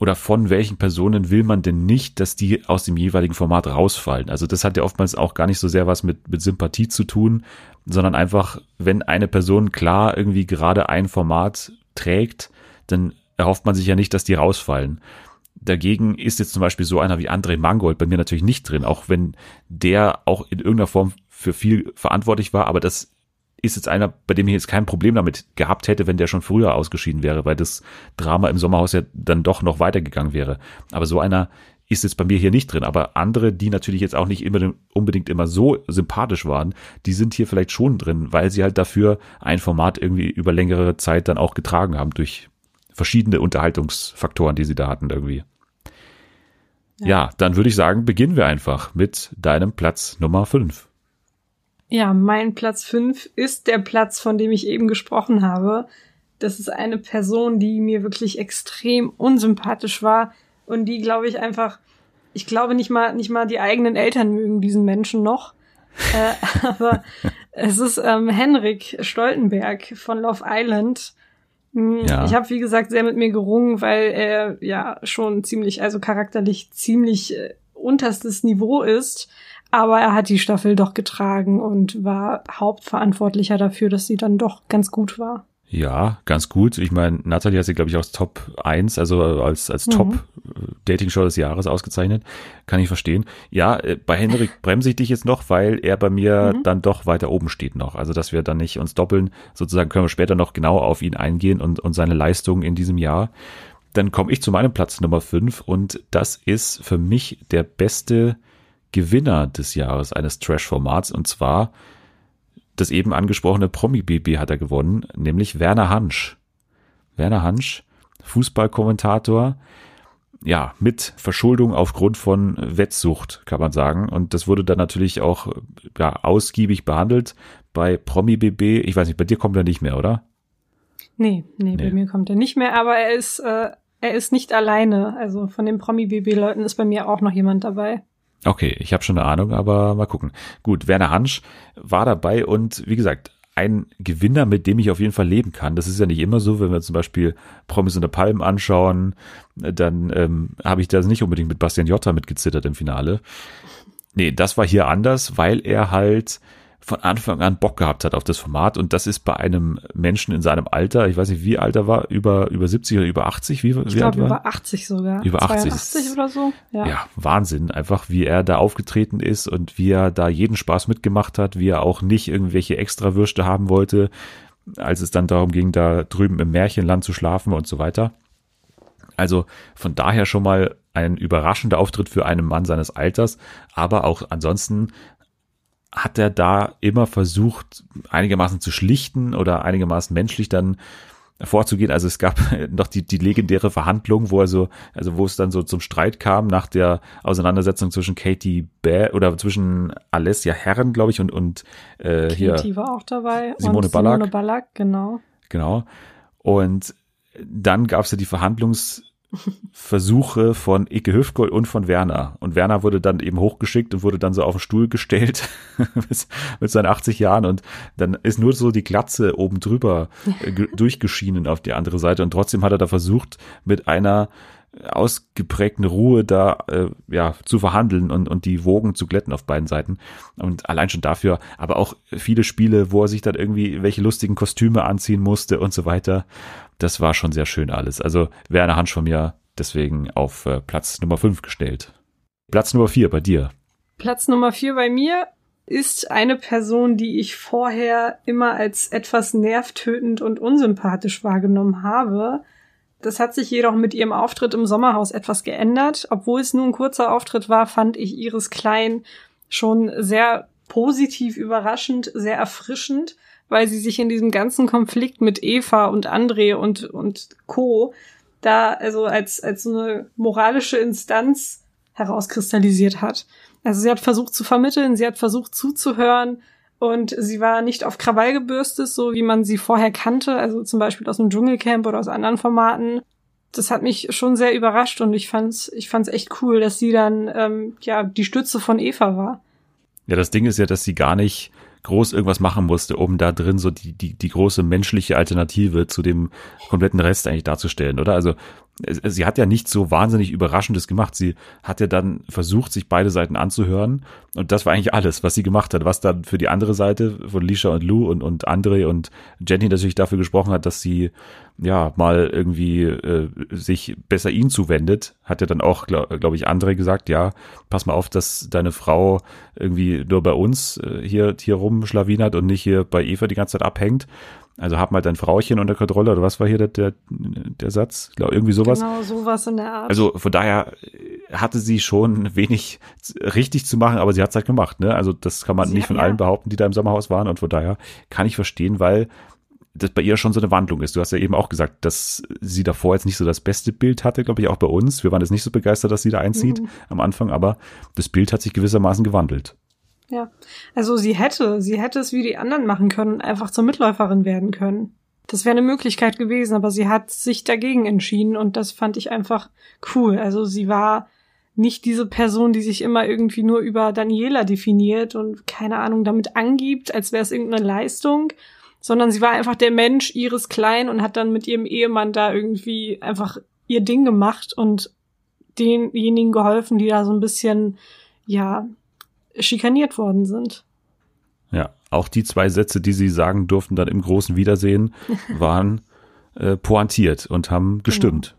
oder von welchen Personen will man denn nicht, dass die aus dem jeweiligen Format rausfallen? Also das hat ja oftmals auch gar nicht so sehr was mit, mit Sympathie zu tun, sondern einfach, wenn eine Person klar irgendwie gerade ein Format trägt, dann erhofft man sich ja nicht, dass die rausfallen. Dagegen ist jetzt zum Beispiel so einer wie André Mangold bei mir natürlich nicht drin, auch wenn der auch in irgendeiner Form für viel verantwortlich war, aber das ist jetzt einer, bei dem ich jetzt kein Problem damit gehabt hätte, wenn der schon früher ausgeschieden wäre, weil das Drama im Sommerhaus ja dann doch noch weitergegangen wäre. Aber so einer ist jetzt bei mir hier nicht drin. Aber andere, die natürlich jetzt auch nicht immer, unbedingt immer so sympathisch waren, die sind hier vielleicht schon drin, weil sie halt dafür ein Format irgendwie über längere Zeit dann auch getragen haben durch verschiedene Unterhaltungsfaktoren, die sie da hatten irgendwie. Ja, ja dann würde ich sagen, beginnen wir einfach mit deinem Platz Nummer 5. Ja, mein Platz fünf ist der Platz, von dem ich eben gesprochen habe. Das ist eine Person, die mir wirklich extrem unsympathisch war und die, glaube ich, einfach ich glaube nicht mal, nicht mal die eigenen Eltern mögen diesen Menschen noch. äh, aber es ist ähm, Henrik Stoltenberg von Love Island. Hm, ja. Ich habe, wie gesagt, sehr mit mir gerungen, weil er ja schon ziemlich, also charakterlich ziemlich äh, unterstes Niveau ist. Aber er hat die Staffel doch getragen und war Hauptverantwortlicher dafür, dass sie dann doch ganz gut war. Ja, ganz gut. Ich meine, Natalie hat sie, glaube ich, aus Top 1, also als, als mhm. Top-Dating-Show des Jahres ausgezeichnet. Kann ich verstehen. Ja, äh, bei Henrik bremse ich dich jetzt noch, weil er bei mir mhm. dann doch weiter oben steht noch. Also, dass wir dann nicht uns doppeln. Sozusagen können wir später noch genau auf ihn eingehen und, und seine Leistung in diesem Jahr. Dann komme ich zu meinem Platz Nummer 5 und das ist für mich der beste Gewinner des Jahres eines Trash-Formats und zwar das eben angesprochene Promi-BB hat er gewonnen, nämlich Werner Hansch. Werner Hansch, Fußballkommentator, ja, mit Verschuldung aufgrund von Wettsucht, kann man sagen. Und das wurde dann natürlich auch ja, ausgiebig behandelt bei Promi BB. Ich weiß nicht, bei dir kommt er nicht mehr, oder? Nee, nee, nee. bei mir kommt er nicht mehr, aber er ist, äh, er ist nicht alleine. Also von den Promi BB Leuten ist bei mir auch noch jemand dabei. Okay, ich habe schon eine Ahnung, aber mal gucken. Gut, Werner Hansch war dabei und wie gesagt, ein Gewinner, mit dem ich auf jeden Fall leben kann. Das ist ja nicht immer so, wenn wir zum Beispiel Promis unter Palmen anschauen, dann ähm, habe ich das nicht unbedingt mit Bastian Jotta mitgezittert im Finale. Nee, das war hier anders, weil er halt von Anfang an Bock gehabt hat auf das Format und das ist bei einem Menschen in seinem Alter, ich weiß nicht, wie alt er war, über, über 70 oder über 80, wie, ich wie glaube, über 80 sogar. Über 80. 80 oder so. Ja. ja, Wahnsinn, einfach wie er da aufgetreten ist und wie er da jeden Spaß mitgemacht hat, wie er auch nicht irgendwelche Extrawürste haben wollte, als es dann darum ging, da drüben im Märchenland zu schlafen und so weiter. Also von daher schon mal ein überraschender Auftritt für einen Mann seines Alters, aber auch ansonsten hat er da immer versucht, einigermaßen zu schlichten oder einigermaßen menschlich dann vorzugehen. Also es gab noch die, die legendäre Verhandlung, wo er so, also wo es dann so zum Streit kam nach der Auseinandersetzung zwischen Katie Bär oder zwischen Alessia Herren, glaube ich, und, und äh, hier. Katie war auch dabei. Simone Ballack. Simone Ballack, genau. Genau. Und dann gab es ja die Verhandlungs- Versuche von Ike Hüfgold und von Werner. Und Werner wurde dann eben hochgeschickt und wurde dann so auf den Stuhl gestellt mit seinen 80 Jahren. Und dann ist nur so die Glatze oben drüber durchgeschienen auf die andere Seite. Und trotzdem hat er da versucht mit einer ausgeprägten Ruhe da äh, ja zu verhandeln und und die Wogen zu glätten auf beiden Seiten und allein schon dafür aber auch viele Spiele wo er sich dann irgendwie welche lustigen Kostüme anziehen musste und so weiter das war schon sehr schön alles. Also Werner Hansch von mir deswegen auf äh, Platz Nummer 5 gestellt. Platz Nummer 4 bei dir. Platz Nummer 4 bei mir ist eine Person, die ich vorher immer als etwas nervtötend und unsympathisch wahrgenommen habe. Das hat sich jedoch mit ihrem Auftritt im Sommerhaus etwas geändert. Obwohl es nur ein kurzer Auftritt war, fand ich Iris Klein schon sehr positiv überraschend, sehr erfrischend weil sie sich in diesem ganzen Konflikt mit Eva und André und, und Co. da also als, als so eine moralische Instanz herauskristallisiert hat. Also sie hat versucht zu vermitteln, sie hat versucht zuzuhören und sie war nicht auf Krawall gebürstet, so wie man sie vorher kannte, also zum Beispiel aus dem Dschungelcamp oder aus anderen Formaten. Das hat mich schon sehr überrascht und ich fand's, ich fand's echt cool, dass sie dann ähm, ja die Stütze von Eva war. Ja, das Ding ist ja, dass sie gar nicht groß irgendwas machen musste, um da drin so die, die, die große menschliche Alternative zu dem kompletten Rest eigentlich darzustellen, oder? Also sie hat ja nichts so wahnsinnig Überraschendes gemacht. Sie hat ja dann versucht, sich beide Seiten anzuhören. Und das war eigentlich alles, was sie gemacht hat. Was dann für die andere Seite von Lisha und Lou und, und Andre und Jenny natürlich dafür gesprochen hat, dass sie ja mal irgendwie äh, sich besser ihnen zuwendet, hat ja dann auch, glaube glaub ich, Andre gesagt, ja, pass mal auf, dass deine Frau irgendwie nur bei uns äh, hier, hier rumschlawinert und nicht hier bei Eva die ganze Zeit abhängt. Also hab mal dein Frauchen unter Kontrolle oder was war hier der, der, der Satz? Ich glaube, irgendwie sowas. Genau, sowas in der Art. Also von daher hatte sie schon wenig richtig zu machen, aber sie hat es halt gemacht. Ne? Also das kann man sie nicht von ja. allen behaupten, die da im Sommerhaus waren. Und von daher kann ich verstehen, weil das bei ihr schon so eine Wandlung ist. Du hast ja eben auch gesagt, dass sie davor jetzt nicht so das beste Bild hatte, glaube ich, auch bei uns. Wir waren jetzt nicht so begeistert, dass sie da einzieht mhm. am Anfang, aber das Bild hat sich gewissermaßen gewandelt. Ja, also sie hätte, sie hätte es wie die anderen machen können, einfach zur Mitläuferin werden können. Das wäre eine Möglichkeit gewesen, aber sie hat sich dagegen entschieden und das fand ich einfach cool. Also sie war nicht diese Person, die sich immer irgendwie nur über Daniela definiert und keine Ahnung damit angibt, als wäre es irgendeine Leistung, sondern sie war einfach der Mensch ihres Klein und hat dann mit ihrem Ehemann da irgendwie einfach ihr Ding gemacht und denjenigen geholfen, die da so ein bisschen, ja, schikaniert worden sind. Ja, auch die zwei Sätze, die sie sagen durften dann im großen Wiedersehen, waren äh, pointiert und haben gestimmt.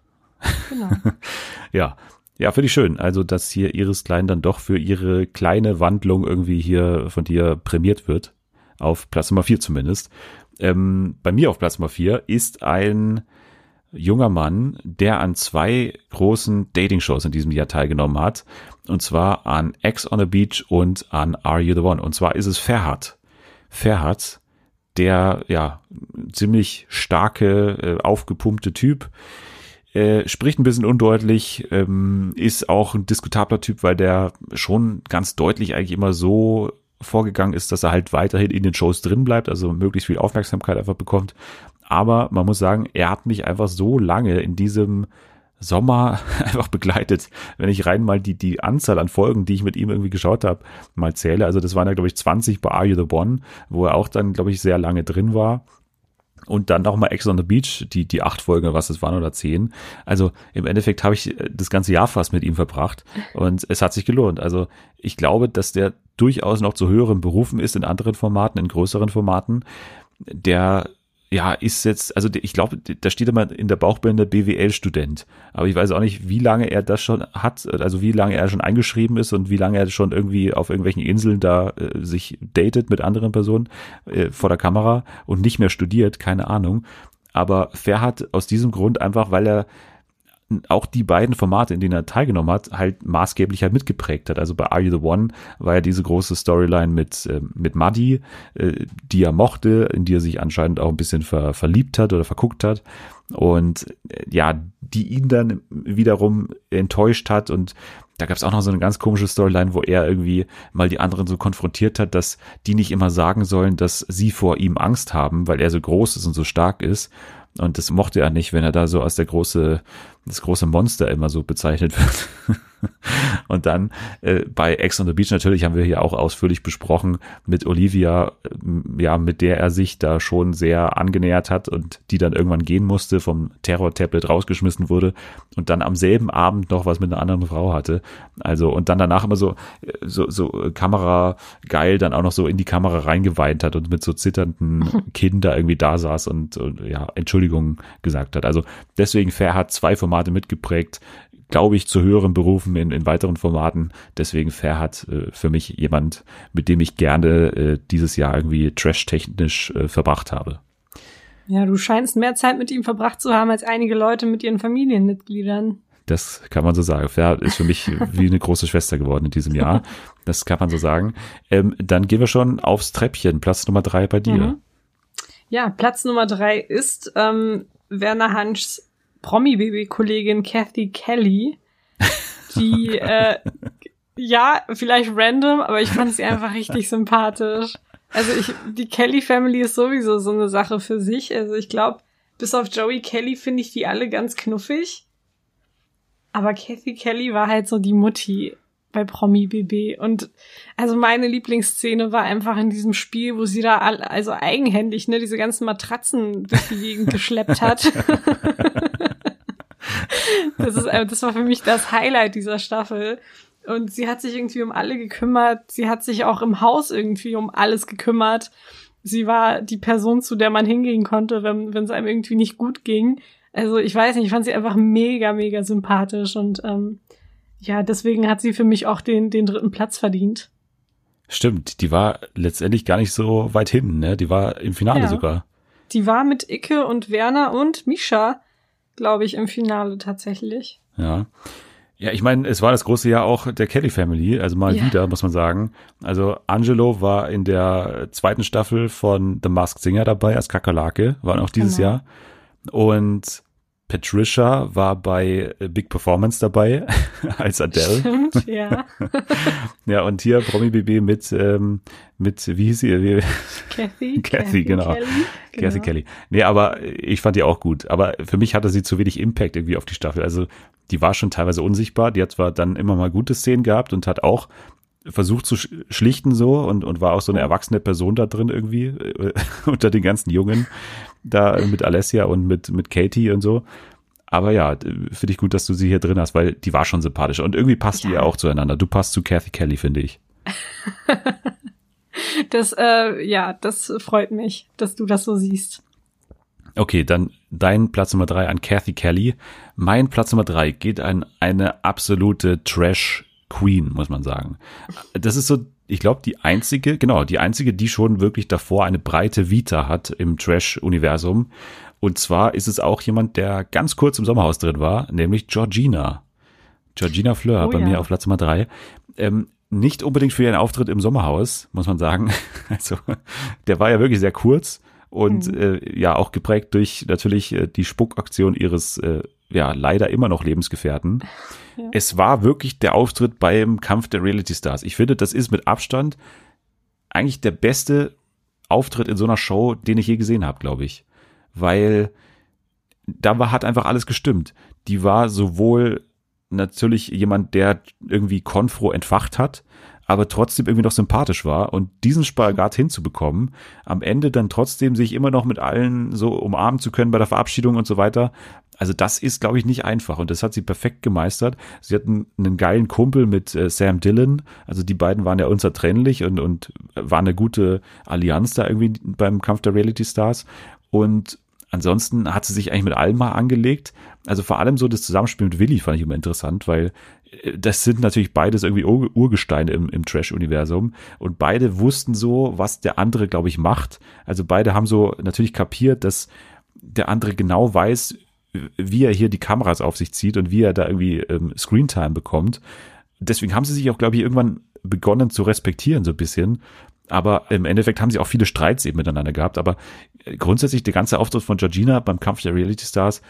Genau. genau. ja. Ja, finde ich schön. Also, dass hier Iris Klein dann doch für ihre kleine Wandlung irgendwie hier von dir prämiert wird. Auf Platz Nummer vier zumindest. Ähm, bei mir auf Platz Nummer vier ist ein junger Mann, der an zwei großen Dating-Shows in diesem Jahr teilgenommen hat. Und zwar an X on the Beach und an Are You the One? Und zwar ist es Ferhat. Ferhat, der ja ziemlich starke, äh, aufgepumpte Typ, äh, spricht ein bisschen undeutlich, ähm, ist auch ein diskutabler Typ, weil der schon ganz deutlich eigentlich immer so vorgegangen ist, dass er halt weiterhin in den Shows drin bleibt, also möglichst viel Aufmerksamkeit einfach bekommt. Aber man muss sagen, er hat mich einfach so lange in diesem Sommer einfach begleitet. Wenn ich rein mal die, die Anzahl an Folgen, die ich mit ihm irgendwie geschaut habe, mal zähle. Also das waren ja, glaube ich, 20 bei Are You the One, wo er auch dann, glaube ich, sehr lange drin war. Und dann nochmal Ex on the Beach, die, die acht Folgen, was es waren, oder zehn. Also im Endeffekt habe ich das ganze Jahr fast mit ihm verbracht und es hat sich gelohnt. Also ich glaube, dass der durchaus noch zu höheren Berufen ist in anderen Formaten, in größeren Formaten. Der ja, ist jetzt, also ich glaube, da steht immer in der Bauchbinde BWL-Student. Aber ich weiß auch nicht, wie lange er das schon hat, also wie lange er schon eingeschrieben ist und wie lange er schon irgendwie auf irgendwelchen Inseln da äh, sich datet mit anderen Personen äh, vor der Kamera und nicht mehr studiert, keine Ahnung. Aber Ferhat aus diesem Grund einfach, weil er auch die beiden Formate, in denen er teilgenommen hat, halt maßgeblich halt mitgeprägt hat. Also bei Are You the One war ja diese große Storyline mit, äh, mit Muddy, äh, die er mochte, in die er sich anscheinend auch ein bisschen ver, verliebt hat oder verguckt hat. Und äh, ja, die ihn dann wiederum enttäuscht hat und da gab es auch noch so eine ganz komische Storyline, wo er irgendwie mal die anderen so konfrontiert hat, dass die nicht immer sagen sollen, dass sie vor ihm Angst haben, weil er so groß ist und so stark ist. Und das mochte er nicht, wenn er da so als der große, das große Monster immer so bezeichnet wird. und dann äh, bei Ex on the Beach natürlich haben wir hier auch ausführlich besprochen mit Olivia, äh, ja, mit der er sich da schon sehr angenähert hat und die dann irgendwann gehen musste, vom Terror-Tablet rausgeschmissen wurde und dann am selben Abend noch was mit einer anderen Frau hatte. Also und dann danach immer so, äh, so, so äh, Kamera geil dann auch noch so in die Kamera reingeweint hat und mit so zitternden Kinn da irgendwie da saß und, und ja, Entschuldigung gesagt hat. Also deswegen Fair hat zwei Formate mitgeprägt, glaube ich, zu höheren Berufen in, in weiteren Formaten. Deswegen Ferhat äh, für mich jemand, mit dem ich gerne äh, dieses Jahr irgendwie trash-technisch äh, verbracht habe. Ja, du scheinst mehr Zeit mit ihm verbracht zu haben als einige Leute mit ihren Familienmitgliedern. Das kann man so sagen. Ferhat ist für mich wie eine große Schwester geworden in diesem Jahr. Das kann man so sagen. Ähm, dann gehen wir schon aufs Treppchen. Platz Nummer drei bei dir. Mhm. Ja, Platz Nummer drei ist ähm, Werner Hanschs Promi-Baby-Kollegin Kathy Kelly, die, äh, ja, vielleicht random, aber ich fand sie einfach richtig sympathisch. Also ich, die Kelly Family ist sowieso so eine Sache für sich. Also ich glaube, bis auf Joey Kelly finde ich die alle ganz knuffig. Aber Kathy Kelly war halt so die Mutti bei Promi BB. Und also meine Lieblingsszene war einfach in diesem Spiel, wo sie da all, also eigenhändig ne diese ganzen Matratzen durch die Gegend geschleppt hat. das ist äh, das war für mich das Highlight dieser Staffel. Und sie hat sich irgendwie um alle gekümmert. Sie hat sich auch im Haus irgendwie um alles gekümmert. Sie war die Person, zu der man hingehen konnte, wenn wenn es einem irgendwie nicht gut ging. Also ich weiß nicht, ich fand sie einfach mega, mega sympathisch und ähm, ja, deswegen hat sie für mich auch den, den dritten Platz verdient. Stimmt, die war letztendlich gar nicht so weit hinten, ne? Die war im Finale ja. sogar. Die war mit Icke und Werner und Misha, glaube ich, im Finale tatsächlich. Ja. Ja, ich meine, es war das große Jahr auch der Kelly Family, also mal ja. wieder, muss man sagen. Also Angelo war in der zweiten Staffel von The Masked Singer dabei als Kakerlake, waren auch dieses genau. Jahr. Und Patricia war bei äh, Big Performance dabei als Adele. Stimmt, ja. ja, und hier Promi BB mit, ähm, mit, wie hieß sie? Kathy. Kathy, genau. Kelly, genau. Kathy Kelly. Nee, aber ich fand die auch gut. Aber für mich hatte sie zu wenig Impact irgendwie auf die Staffel. Also die war schon teilweise unsichtbar. Die hat zwar dann immer mal gute Szenen gehabt und hat auch versucht zu schlichten so und, und war auch so eine erwachsene Person da drin irgendwie unter den ganzen Jungen da mit Alessia und mit, mit Katie und so. Aber ja, finde ich gut, dass du sie hier drin hast, weil die war schon sympathisch und irgendwie passt ja. die ja auch zueinander. Du passt zu Kathy Kelly, finde ich. das, äh, ja, das freut mich, dass du das so siehst. Okay, dann dein Platz Nummer drei an Kathy Kelly. Mein Platz Nummer drei geht an eine absolute Trash Queen, muss man sagen. Das ist so, ich glaube, die einzige, genau, die einzige, die schon wirklich davor eine breite Vita hat im Trash-Universum. Und zwar ist es auch jemand, der ganz kurz im Sommerhaus drin war, nämlich Georgina. Georgina Fleur oh, bei ja. mir auf Platz Nummer drei. Ähm, nicht unbedingt für ihren Auftritt im Sommerhaus, muss man sagen. Also, der war ja wirklich sehr kurz und mhm. äh, ja auch geprägt durch natürlich äh, die Spuckaktion ihres äh, ja leider immer noch Lebensgefährten. Es war wirklich der Auftritt beim Kampf der Reality Stars. Ich finde, das ist mit Abstand eigentlich der beste Auftritt in so einer Show, den ich je gesehen habe, glaube ich, weil da war hat einfach alles gestimmt. Die war sowohl natürlich jemand, der irgendwie Konfro entfacht hat, aber trotzdem irgendwie noch sympathisch war und diesen Spagat hinzubekommen, am Ende dann trotzdem sich immer noch mit allen so umarmen zu können bei der Verabschiedung und so weiter. Also das ist, glaube ich, nicht einfach und das hat sie perfekt gemeistert. Sie hatten einen geilen Kumpel mit äh, Sam Dillon, also die beiden waren ja unzertrennlich und, und war eine gute Allianz da irgendwie beim Kampf der Reality Stars und Ansonsten hat sie sich eigentlich mit allem mal angelegt. Also vor allem so das Zusammenspiel mit Willi fand ich immer interessant, weil äh, das sind natürlich beides irgendwie Ur Urgesteine im, im Trash-Universum und beide wussten so, was der andere, glaube ich, macht. Also beide haben so natürlich kapiert, dass der andere genau weiß, wie er hier die Kameras auf sich zieht und wie er da irgendwie ähm, Screentime bekommt. Deswegen haben sie sich auch, glaube ich, irgendwann begonnen zu respektieren, so ein bisschen. Aber im Endeffekt haben sie auch viele Streits eben miteinander gehabt. Aber grundsätzlich der ganze Auftritt von Georgina beim Kampf der Reality Stars,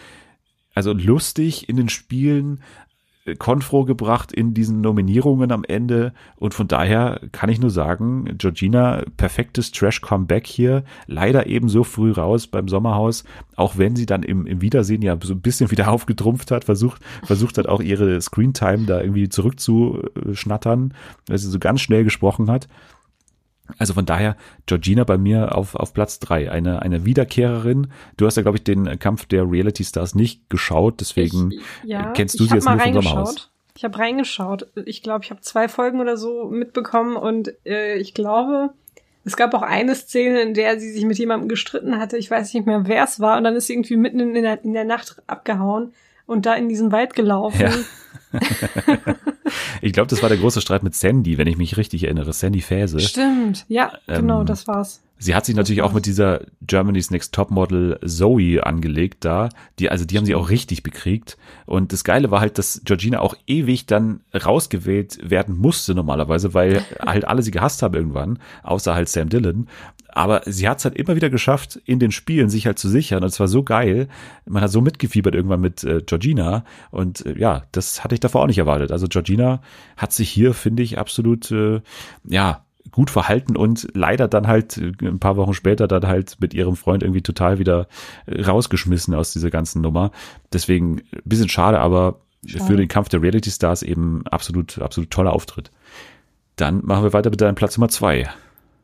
also lustig in den Spielen, äh, konfro gebracht in diesen Nominierungen am Ende. Und von daher kann ich nur sagen, Georgina, perfektes Trash-Comeback hier, leider eben so früh raus beim Sommerhaus, auch wenn sie dann im, im Wiedersehen ja so ein bisschen wieder aufgetrumpft hat, versucht, versucht hat auch ihre Screentime da irgendwie zurückzuschnattern, weil sie so ganz schnell gesprochen hat. Also von daher Georgina bei mir auf, auf Platz drei eine, eine Wiederkehrerin. Du hast ja, glaube ich, den Kampf der Reality Stars nicht geschaut, deswegen ich, ja, kennst du sie jetzt nur vom Sommerhaus. Ich habe reingeschaut. Ich glaube, ich habe zwei Folgen oder so mitbekommen und äh, ich glaube, es gab auch eine Szene, in der sie sich mit jemandem gestritten hatte. Ich weiß nicht mehr, wer es war. Und dann ist sie irgendwie mitten in der, in der Nacht abgehauen und da in diesen Wald gelaufen. Ja. ich glaube, das war der große Streit mit Sandy, wenn ich mich richtig erinnere. Sandy Fäse. Stimmt, ja, genau, ähm, das war's. Sie hat sich natürlich auch mit dieser Germany's Next Topmodel Zoe angelegt da. Die, also die haben sie auch richtig bekriegt. Und das Geile war halt, dass Georgina auch ewig dann rausgewählt werden musste normalerweise, weil halt alle sie gehasst haben irgendwann, außer halt Sam Dillon. Aber sie hat es halt immer wieder geschafft, in den Spielen sich halt zu sichern. Und es war so geil. Man hat so mitgefiebert irgendwann mit äh, Georgina. Und äh, ja, das hatte ich davor auch nicht erwartet. Also Georgina hat sich hier, finde ich, absolut, äh, ja, gut verhalten und leider dann halt äh, ein paar Wochen später dann halt mit ihrem Freund irgendwie total wieder äh, rausgeschmissen aus dieser ganzen Nummer. Deswegen ein bisschen schade, aber schade. für den Kampf der Reality Stars eben absolut, absolut toller Auftritt. Dann machen wir weiter mit deinem Platz Nummer zwei.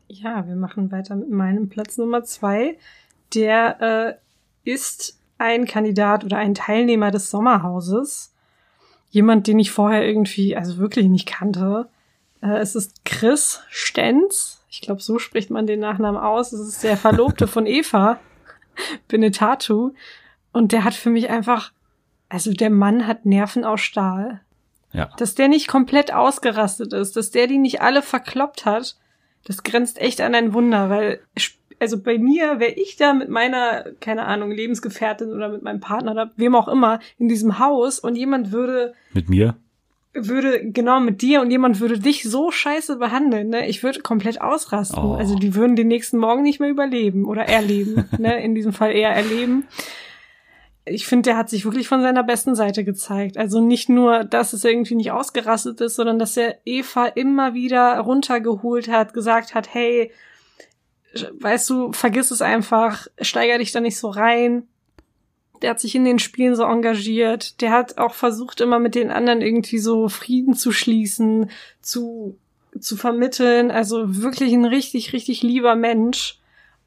Ja, wir machen weiter mit meinem Platz Nummer zwei. Der äh, ist ein Kandidat oder ein Teilnehmer des Sommerhauses. Jemand, den ich vorher irgendwie, also wirklich nicht kannte. Äh, es ist Chris Stenz. Ich glaube, so spricht man den Nachnamen aus. Es ist der Verlobte von Eva Benetatu. Und der hat für mich einfach, also der Mann hat Nerven aus Stahl. Ja. Dass der nicht komplett ausgerastet ist, dass der die nicht alle verkloppt hat das grenzt echt an ein Wunder, weil also bei mir wäre ich da mit meiner, keine Ahnung, Lebensgefährtin oder mit meinem Partner oder wem auch immer in diesem Haus und jemand würde. Mit mir? Würde, genau, mit dir und jemand würde dich so scheiße behandeln, ne? Ich würde komplett ausrasten. Oh. Also die würden den nächsten Morgen nicht mehr überleben oder erleben, ne? In diesem Fall eher erleben ich finde, der hat sich wirklich von seiner besten Seite gezeigt. Also nicht nur, dass es irgendwie nicht ausgerastet ist, sondern dass er Eva immer wieder runtergeholt hat, gesagt hat, hey, weißt du, vergiss es einfach, steiger dich da nicht so rein. Der hat sich in den Spielen so engagiert. Der hat auch versucht, immer mit den anderen irgendwie so Frieden zu schließen, zu, zu vermitteln. Also wirklich ein richtig, richtig lieber Mensch.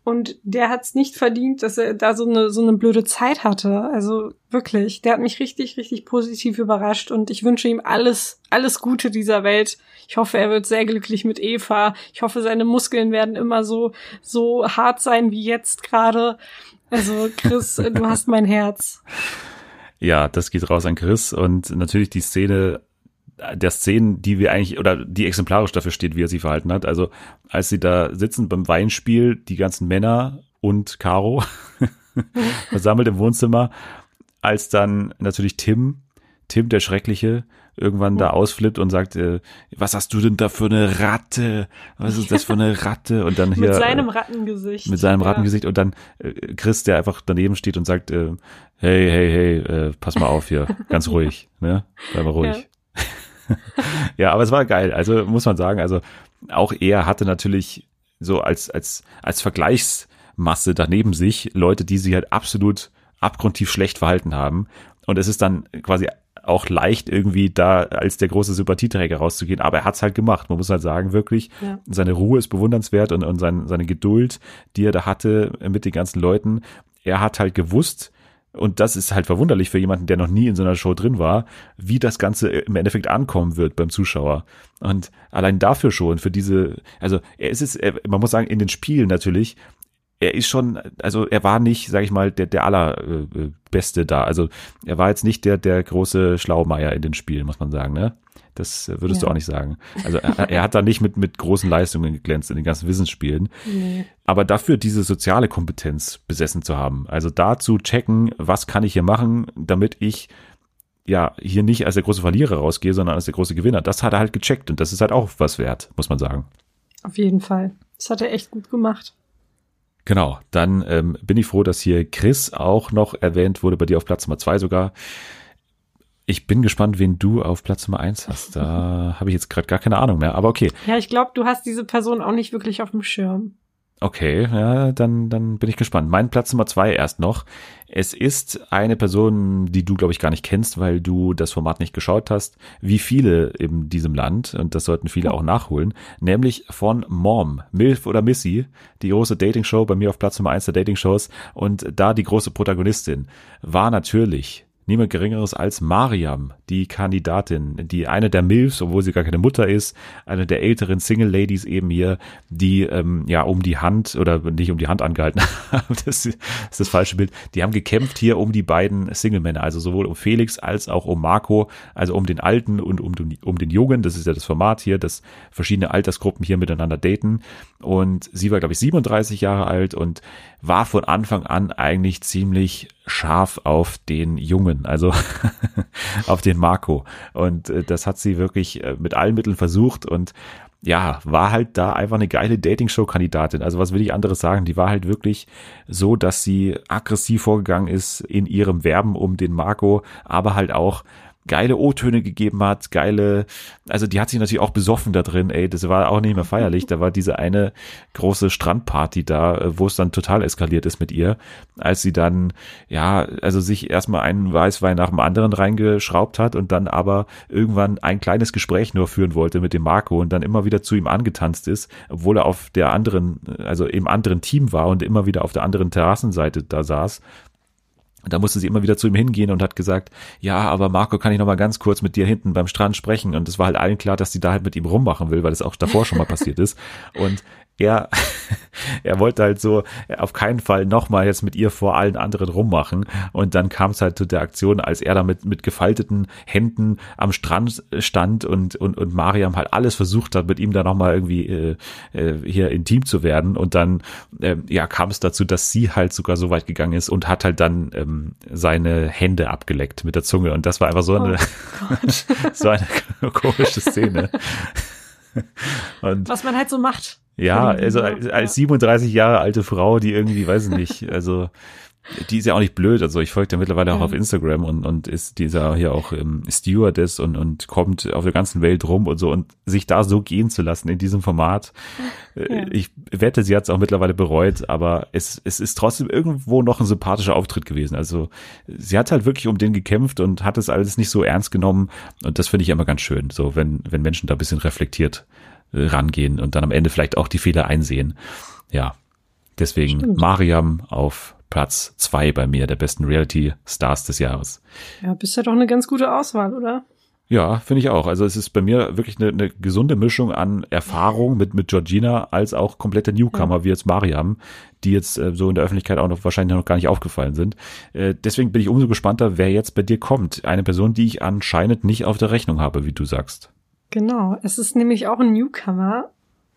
Und der hat es nicht verdient, dass er da so eine, so eine blöde Zeit hatte. Also wirklich, der hat mich richtig, richtig positiv überrascht und ich wünsche ihm alles, alles Gute dieser Welt. Ich hoffe, er wird sehr glücklich mit Eva. Ich hoffe, seine Muskeln werden immer so, so hart sein wie jetzt gerade. Also Chris, du hast mein Herz. Ja, das geht raus an Chris und natürlich die Szene der Szenen, die wir eigentlich, oder die exemplarisch dafür steht, wie er sich verhalten hat. Also als sie da sitzen beim Weinspiel, die ganzen Männer und Caro versammelt im Wohnzimmer, als dann natürlich Tim, Tim der Schreckliche, irgendwann da ausflippt und sagt, äh, was hast du denn da für eine Ratte? Was ist das für eine Ratte? Und dann hier. mit seinem äh, Rattengesicht. Mit seinem Rattengesicht. Und dann äh, Chris, der einfach daneben steht und sagt, äh, hey, hey, hey, äh, pass mal auf hier, ganz ruhig, ne? Bleib mal ruhig. Ja. ja, aber es war geil. Also muss man sagen, also auch er hatte natürlich so als, als, als Vergleichsmasse daneben sich Leute, die sich halt absolut abgrundtief schlecht verhalten haben. Und es ist dann quasi auch leicht irgendwie da als der große Sympathieträger rauszugehen, aber er hat's halt gemacht. Man muss halt sagen, wirklich, ja. seine Ruhe ist bewundernswert und, und sein, seine Geduld, die er da hatte mit den ganzen Leuten. Er hat halt gewusst, und das ist halt verwunderlich für jemanden, der noch nie in so einer Show drin war, wie das Ganze im Endeffekt ankommen wird beim Zuschauer. Und allein dafür schon, für diese, also er ist es, er, man muss sagen, in den Spielen natürlich, er ist schon, also er war nicht, sag ich mal, der, der allerbeste da. Also er war jetzt nicht der, der große Schlaumeier in den Spielen, muss man sagen, ne? Das würdest ja. du auch nicht sagen. Also er, er, hat da nicht mit, mit großen Leistungen geglänzt in den ganzen Wissensspielen. Nee. Aber dafür diese soziale Kompetenz besessen zu haben. Also da zu checken, was kann ich hier machen, damit ich ja hier nicht als der große Verlierer rausgehe, sondern als der große Gewinner. Das hat er halt gecheckt und das ist halt auch was wert, muss man sagen. Auf jeden Fall. Das hat er echt gut gemacht. Genau, dann ähm, bin ich froh, dass hier Chris auch noch erwähnt wurde, bei dir auf Platz Nummer zwei sogar. Ich bin gespannt, wen du auf Platz Nummer eins hast. Da habe ich jetzt gerade gar keine Ahnung mehr, aber okay. Ja, ich glaube, du hast diese Person auch nicht wirklich auf dem Schirm. Okay, ja, dann, dann bin ich gespannt. Mein Platz Nummer zwei erst noch. Es ist eine Person, die du, glaube ich, gar nicht kennst, weil du das Format nicht geschaut hast, wie viele in diesem Land, und das sollten viele auch nachholen, nämlich von Mom, Milf oder Missy, die große Dating-Show bei mir auf Platz Nummer eins der Dating-Shows, und da die große Protagonistin war natürlich niemand Geringeres als Mariam, die Kandidatin, die eine der Milfs, obwohl sie gar keine Mutter ist, eine der älteren Single Ladies eben hier, die ähm, ja um die Hand oder nicht um die Hand angehalten haben, das ist das falsche Bild. Die haben gekämpft hier um die beiden Single Männer, also sowohl um Felix als auch um Marco, also um den Alten und um, um den Jungen. Das ist ja das Format hier, dass verschiedene Altersgruppen hier miteinander daten. Und sie war, glaube ich, 37 Jahre alt und war von Anfang an eigentlich ziemlich scharf auf den Jungen, also auf den Marco. Und äh, das hat sie wirklich äh, mit allen Mitteln versucht und ja, war halt da einfach eine geile Dating-Show-Kandidatin. Also was will ich anderes sagen? Die war halt wirklich so, dass sie aggressiv vorgegangen ist in ihrem Werben um den Marco, aber halt auch geile O-Töne gegeben hat, geile, also die hat sich natürlich auch besoffen da drin, ey, das war auch nicht mehr feierlich, da war diese eine große Strandparty da, äh, wo es dann total eskaliert ist mit ihr, als sie dann, ja, also sich erstmal einen Weißwein nach dem anderen reingeschraubt hat und dann aber irgendwann ein kleines Gespräch nur führen wollte mit dem Marco und dann immer wieder zu ihm angetanzt ist, obwohl er auf der anderen, also im anderen Team war und immer wieder auf der anderen Terrassenseite da saß da musste sie immer wieder zu ihm hingehen und hat gesagt, ja, aber Marco, kann ich noch mal ganz kurz mit dir hinten beim Strand sprechen? Und es war halt allen klar, dass sie da halt mit ihm rummachen will, weil das auch davor schon mal passiert ist. Und er, er wollte halt so auf keinen Fall nochmal jetzt mit ihr vor allen anderen rummachen. Und dann kam es halt zu der Aktion, als er da mit, mit gefalteten Händen am Strand stand und, und, und Mariam halt alles versucht hat, mit ihm da nochmal irgendwie äh, äh, hier intim zu werden. Und dann äh, ja, kam es dazu, dass sie halt sogar so weit gegangen ist und hat halt dann ähm, seine Hände abgeleckt mit der Zunge. Und das war einfach so eine, oh so eine komische Szene. und, Was man halt so macht. Ja, also als, als 37 Jahre alte Frau, die irgendwie, weiß ich nicht, also die ist ja auch nicht blöd. Also ich folge ja mittlerweile auch ja. auf Instagram und, und ist dieser hier auch ähm, Stewardess und, und kommt auf der ganzen Welt rum und so und sich da so gehen zu lassen in diesem Format. Äh, ja. Ich wette, sie hat es auch mittlerweile bereut, aber es, es ist trotzdem irgendwo noch ein sympathischer Auftritt gewesen. Also sie hat halt wirklich um den gekämpft und hat es alles nicht so ernst genommen und das finde ich immer ganz schön, so wenn, wenn Menschen da ein bisschen reflektiert rangehen und dann am Ende vielleicht auch die Fehler einsehen. Ja, deswegen Stimmt. Mariam auf Platz zwei bei mir der besten Reality-Stars des Jahres. Ja, bist ja doch eine ganz gute Auswahl, oder? Ja, finde ich auch. Also es ist bei mir wirklich eine, eine gesunde Mischung an Erfahrung mit, mit Georgina als auch komplette Newcomer ja. wie jetzt Mariam, die jetzt äh, so in der Öffentlichkeit auch noch wahrscheinlich noch gar nicht aufgefallen sind. Äh, deswegen bin ich umso gespannter, wer jetzt bei dir kommt. Eine Person, die ich anscheinend nicht auf der Rechnung habe, wie du sagst. Genau. Es ist nämlich auch ein Newcomer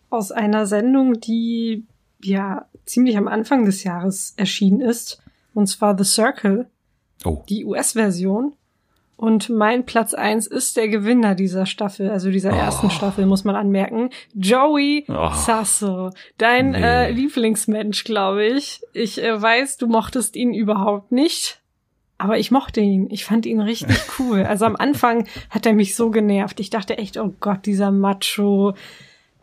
aus einer Sendung, die ja ziemlich am Anfang des Jahres erschienen ist. Und zwar The Circle. Oh. Die US-Version. Und mein Platz eins ist der Gewinner dieser Staffel, also dieser oh. ersten Staffel, muss man anmerken. Joey oh. Sasso. Dein nee. äh, Lieblingsmensch, glaube ich. Ich äh, weiß, du mochtest ihn überhaupt nicht. Aber ich mochte ihn. Ich fand ihn richtig cool. Also am Anfang hat er mich so genervt. Ich dachte echt, oh Gott, dieser Macho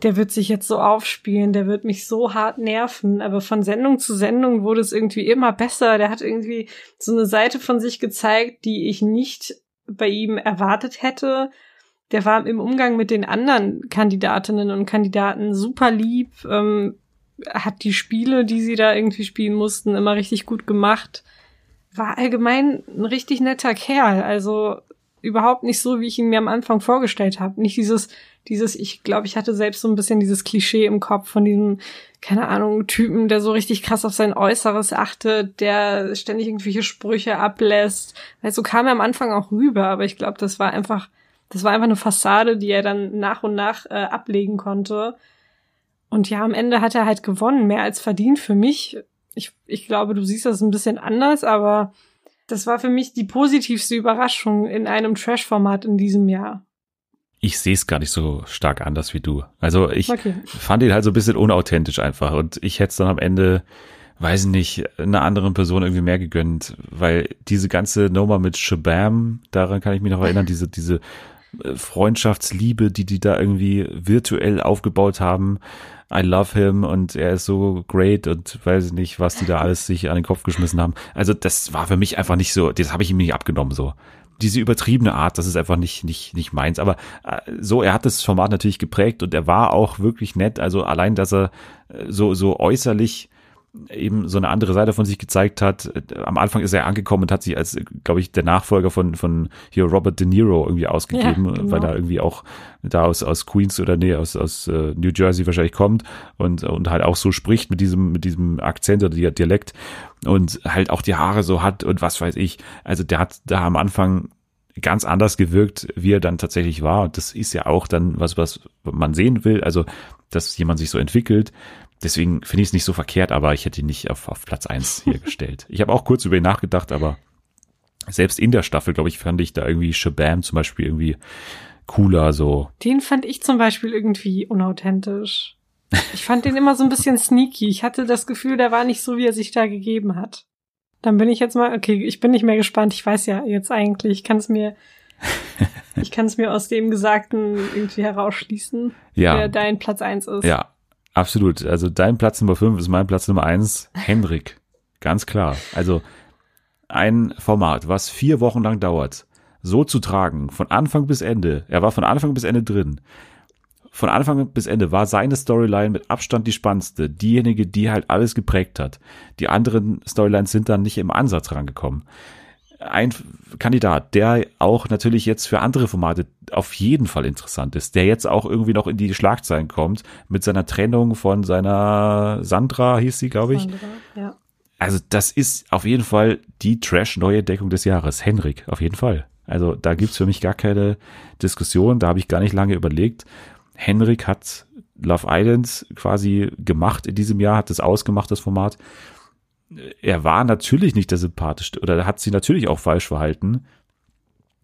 der wird sich jetzt so aufspielen, der wird mich so hart nerven. Aber von Sendung zu Sendung wurde es irgendwie immer besser. Der hat irgendwie so eine Seite von sich gezeigt, die ich nicht bei ihm erwartet hätte. Der war im Umgang mit den anderen Kandidatinnen und Kandidaten super lieb, ähm, hat die Spiele, die sie da irgendwie spielen mussten, immer richtig gut gemacht. War allgemein ein richtig netter Kerl. Also überhaupt nicht so, wie ich ihn mir am Anfang vorgestellt habe. Nicht dieses dieses, ich glaube, ich hatte selbst so ein bisschen dieses Klischee im Kopf von diesem, keine Ahnung, Typen, der so richtig krass auf sein Äußeres achtet, der ständig irgendwelche Sprüche ablässt. Weil so kam er am Anfang auch rüber, aber ich glaube, das war einfach, das war einfach eine Fassade, die er dann nach und nach äh, ablegen konnte. Und ja, am Ende hat er halt gewonnen, mehr als verdient für mich. Ich, ich glaube, du siehst das ein bisschen anders, aber das war für mich die positivste Überraschung in einem Trash-Format in diesem Jahr ich sehe es gar nicht so stark anders wie du. Also ich okay. fand ihn halt so ein bisschen unauthentisch einfach und ich hätte es dann am Ende, weiß nicht, einer anderen Person irgendwie mehr gegönnt, weil diese ganze Nummer mit Shabam, daran kann ich mich noch erinnern, diese, diese Freundschaftsliebe, die die da irgendwie virtuell aufgebaut haben. I love him und er ist so great und weiß ich nicht, was die da alles sich an den Kopf geschmissen haben. Also das war für mich einfach nicht so, das habe ich ihm nicht abgenommen so diese übertriebene Art, das ist einfach nicht, nicht, nicht meins. Aber äh, so, er hat das Format natürlich geprägt und er war auch wirklich nett. Also allein, dass er äh, so, so äußerlich eben so eine andere Seite von sich gezeigt hat. Am Anfang ist er angekommen und hat sich als, glaube ich, der Nachfolger von, von hier Robert De Niro irgendwie ausgegeben, ja, genau. weil er irgendwie auch da aus, aus Queens oder nee, aus, aus uh, New Jersey wahrscheinlich kommt und, und halt auch so spricht mit diesem, mit diesem Akzent oder Dialekt und halt auch die Haare so hat und was weiß ich. Also der hat da am Anfang ganz anders gewirkt, wie er dann tatsächlich war. Und das ist ja auch dann was, was man sehen will. Also, dass jemand sich so entwickelt. Deswegen finde ich es nicht so verkehrt, aber ich hätte ihn nicht auf, auf Platz eins hier gestellt. Ich habe auch kurz über ihn nachgedacht, aber selbst in der Staffel, glaube ich, fand ich da irgendwie Shabam zum Beispiel irgendwie cooler so. Den fand ich zum Beispiel irgendwie unauthentisch. Ich fand den immer so ein bisschen sneaky. Ich hatte das Gefühl, der war nicht so, wie er sich da gegeben hat. Dann bin ich jetzt mal, okay, ich bin nicht mehr gespannt. Ich weiß ja jetzt eigentlich, ich kann es mir, ich kann es mir aus dem Gesagten irgendwie herausschließen, ja. wer dein Platz eins ist. Ja, absolut. Also dein Platz Nummer fünf ist mein Platz Nummer eins. Henrik. Ganz klar. Also ein Format, was vier Wochen lang dauert, so zu tragen, von Anfang bis Ende. Er war von Anfang bis Ende drin von Anfang bis Ende war seine Storyline mit Abstand die spannendste, diejenige, die halt alles geprägt hat. Die anderen Storylines sind dann nicht im Ansatz rangekommen. Ein Kandidat, der auch natürlich jetzt für andere Formate auf jeden Fall interessant ist, der jetzt auch irgendwie noch in die Schlagzeilen kommt mit seiner Trennung von seiner Sandra, hieß sie, glaube ich. Sandra, ja. Also das ist auf jeden Fall die Trash-neue Deckung des Jahres. Henrik, auf jeden Fall. Also da gibt's für mich gar keine Diskussion, da habe ich gar nicht lange überlegt. Henrik hat Love Island quasi gemacht in diesem Jahr, hat das ausgemacht, das Format. Er war natürlich nicht der sympathischste oder hat sich natürlich auch falsch verhalten.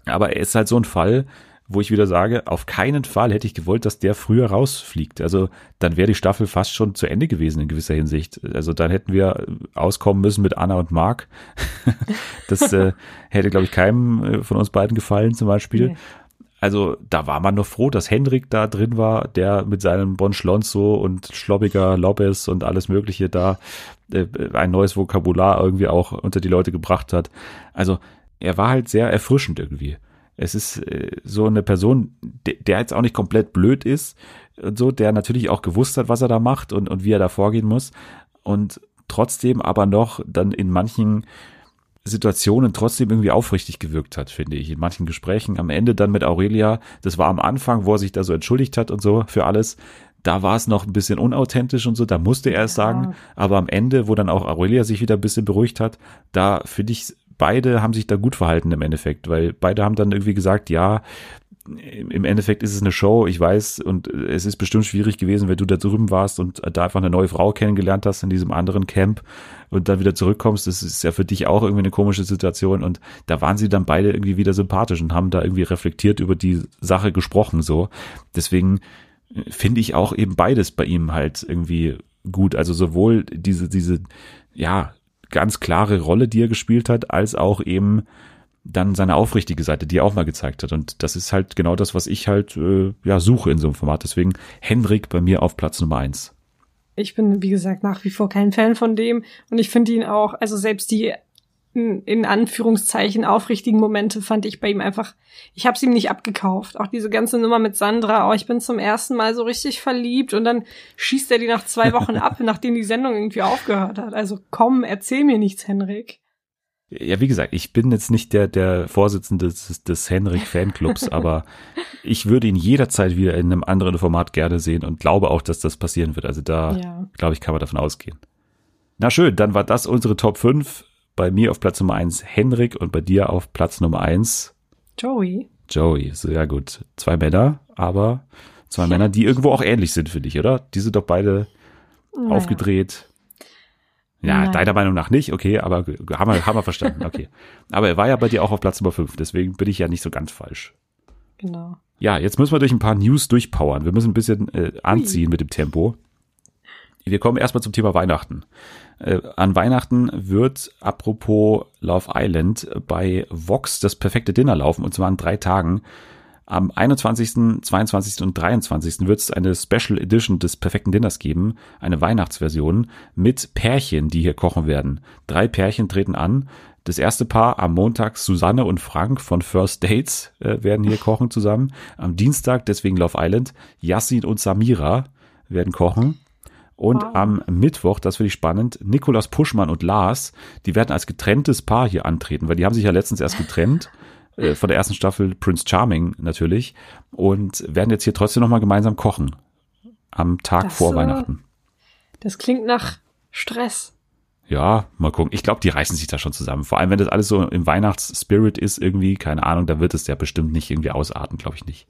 Aber er ist halt so ein Fall, wo ich wieder sage, auf keinen Fall hätte ich gewollt, dass der früher rausfliegt. Also dann wäre die Staffel fast schon zu Ende gewesen in gewisser Hinsicht. Also dann hätten wir auskommen müssen mit Anna und Mark. das äh, hätte, glaube ich, keinem äh, von uns beiden gefallen zum Beispiel. Nee. Also da war man noch froh, dass Hendrik da drin war, der mit seinem Bon Schlonzo und Schlobbiger Lopez und alles Mögliche da äh, ein neues Vokabular irgendwie auch unter die Leute gebracht hat. Also er war halt sehr erfrischend irgendwie. Es ist äh, so eine Person, der, der jetzt auch nicht komplett blöd ist und so, der natürlich auch gewusst hat, was er da macht und, und wie er da vorgehen muss und trotzdem aber noch dann in manchen Situationen trotzdem irgendwie aufrichtig gewirkt hat, finde ich. In manchen Gesprächen am Ende dann mit Aurelia, das war am Anfang, wo er sich da so entschuldigt hat und so für alles. Da war es noch ein bisschen unauthentisch und so, da musste er es ja. sagen. Aber am Ende, wo dann auch Aurelia sich wieder ein bisschen beruhigt hat, da finde ich beide haben sich da gut verhalten im Endeffekt, weil beide haben dann irgendwie gesagt, ja, im Endeffekt ist es eine Show, ich weiß, und es ist bestimmt schwierig gewesen, wenn du da drüben warst und da einfach eine neue Frau kennengelernt hast in diesem anderen Camp und dann wieder zurückkommst. Das ist ja für dich auch irgendwie eine komische Situation und da waren sie dann beide irgendwie wieder sympathisch und haben da irgendwie reflektiert über die Sache gesprochen, so. Deswegen finde ich auch eben beides bei ihm halt irgendwie gut. Also sowohl diese, diese, ja, ganz klare Rolle, die er gespielt hat, als auch eben dann seine aufrichtige Seite, die er auch mal gezeigt hat. Und das ist halt genau das, was ich halt äh, ja suche in so einem Format. Deswegen Hendrik bei mir auf Platz Nummer eins. Ich bin, wie gesagt, nach wie vor kein Fan von dem. Und ich finde ihn auch, also selbst die in Anführungszeichen aufrichtigen Momente fand ich bei ihm einfach, ich habe es ihm nicht abgekauft. Auch diese ganze Nummer mit Sandra, oh, ich bin zum ersten Mal so richtig verliebt und dann schießt er die nach zwei Wochen ab, nachdem die Sendung irgendwie aufgehört hat. Also komm, erzähl mir nichts, Henrik. Ja, wie gesagt, ich bin jetzt nicht der, der Vorsitzende des, des Henrik Fanclubs, aber ich würde ihn jederzeit wieder in einem anderen Format gerne sehen und glaube auch, dass das passieren wird. Also da, ja. glaube ich, kann man davon ausgehen. Na schön, dann war das unsere Top 5 bei mir auf Platz Nummer eins Henrik und bei dir auf Platz Nummer eins Joey. Joey, sehr gut. Zwei Männer, aber zwei ja. Männer, die irgendwo auch ähnlich sind für dich, oder? Die sind doch beide naja. aufgedreht. Ja, Nein. deiner Meinung nach nicht, okay, aber haben wir, haben wir verstanden, okay. Aber er war ja bei dir auch auf Platz Nummer fünf, deswegen bin ich ja nicht so ganz falsch. Genau. Ja, jetzt müssen wir durch ein paar News durchpowern. Wir müssen ein bisschen äh, anziehen Ui. mit dem Tempo. Wir kommen erstmal zum Thema Weihnachten. Äh, an Weihnachten wird, apropos Love Island, bei Vox das perfekte Dinner laufen, und zwar an drei Tagen. Am 21., 22. und 23. wird es eine Special Edition des perfekten Dinners geben, eine Weihnachtsversion mit Pärchen, die hier kochen werden. Drei Pärchen treten an. Das erste Paar am Montag Susanne und Frank von First Dates äh, werden hier kochen zusammen. Am Dienstag, deswegen Love Island, Yassin und Samira werden kochen. Und wow. am Mittwoch, das finde ich spannend, Nikolas Puschmann und Lars, die werden als getrenntes Paar hier antreten, weil die haben sich ja letztens erst getrennt. Äh, von der ersten Staffel Prince Charming natürlich. Und werden jetzt hier trotzdem nochmal gemeinsam kochen. Am Tag das vor so, Weihnachten. Das klingt nach Stress. Ja, mal gucken. Ich glaube, die reißen sich da schon zusammen. Vor allem, wenn das alles so im Weihnachtsspirit ist, irgendwie, keine Ahnung, da wird es ja bestimmt nicht irgendwie ausarten, glaube ich nicht.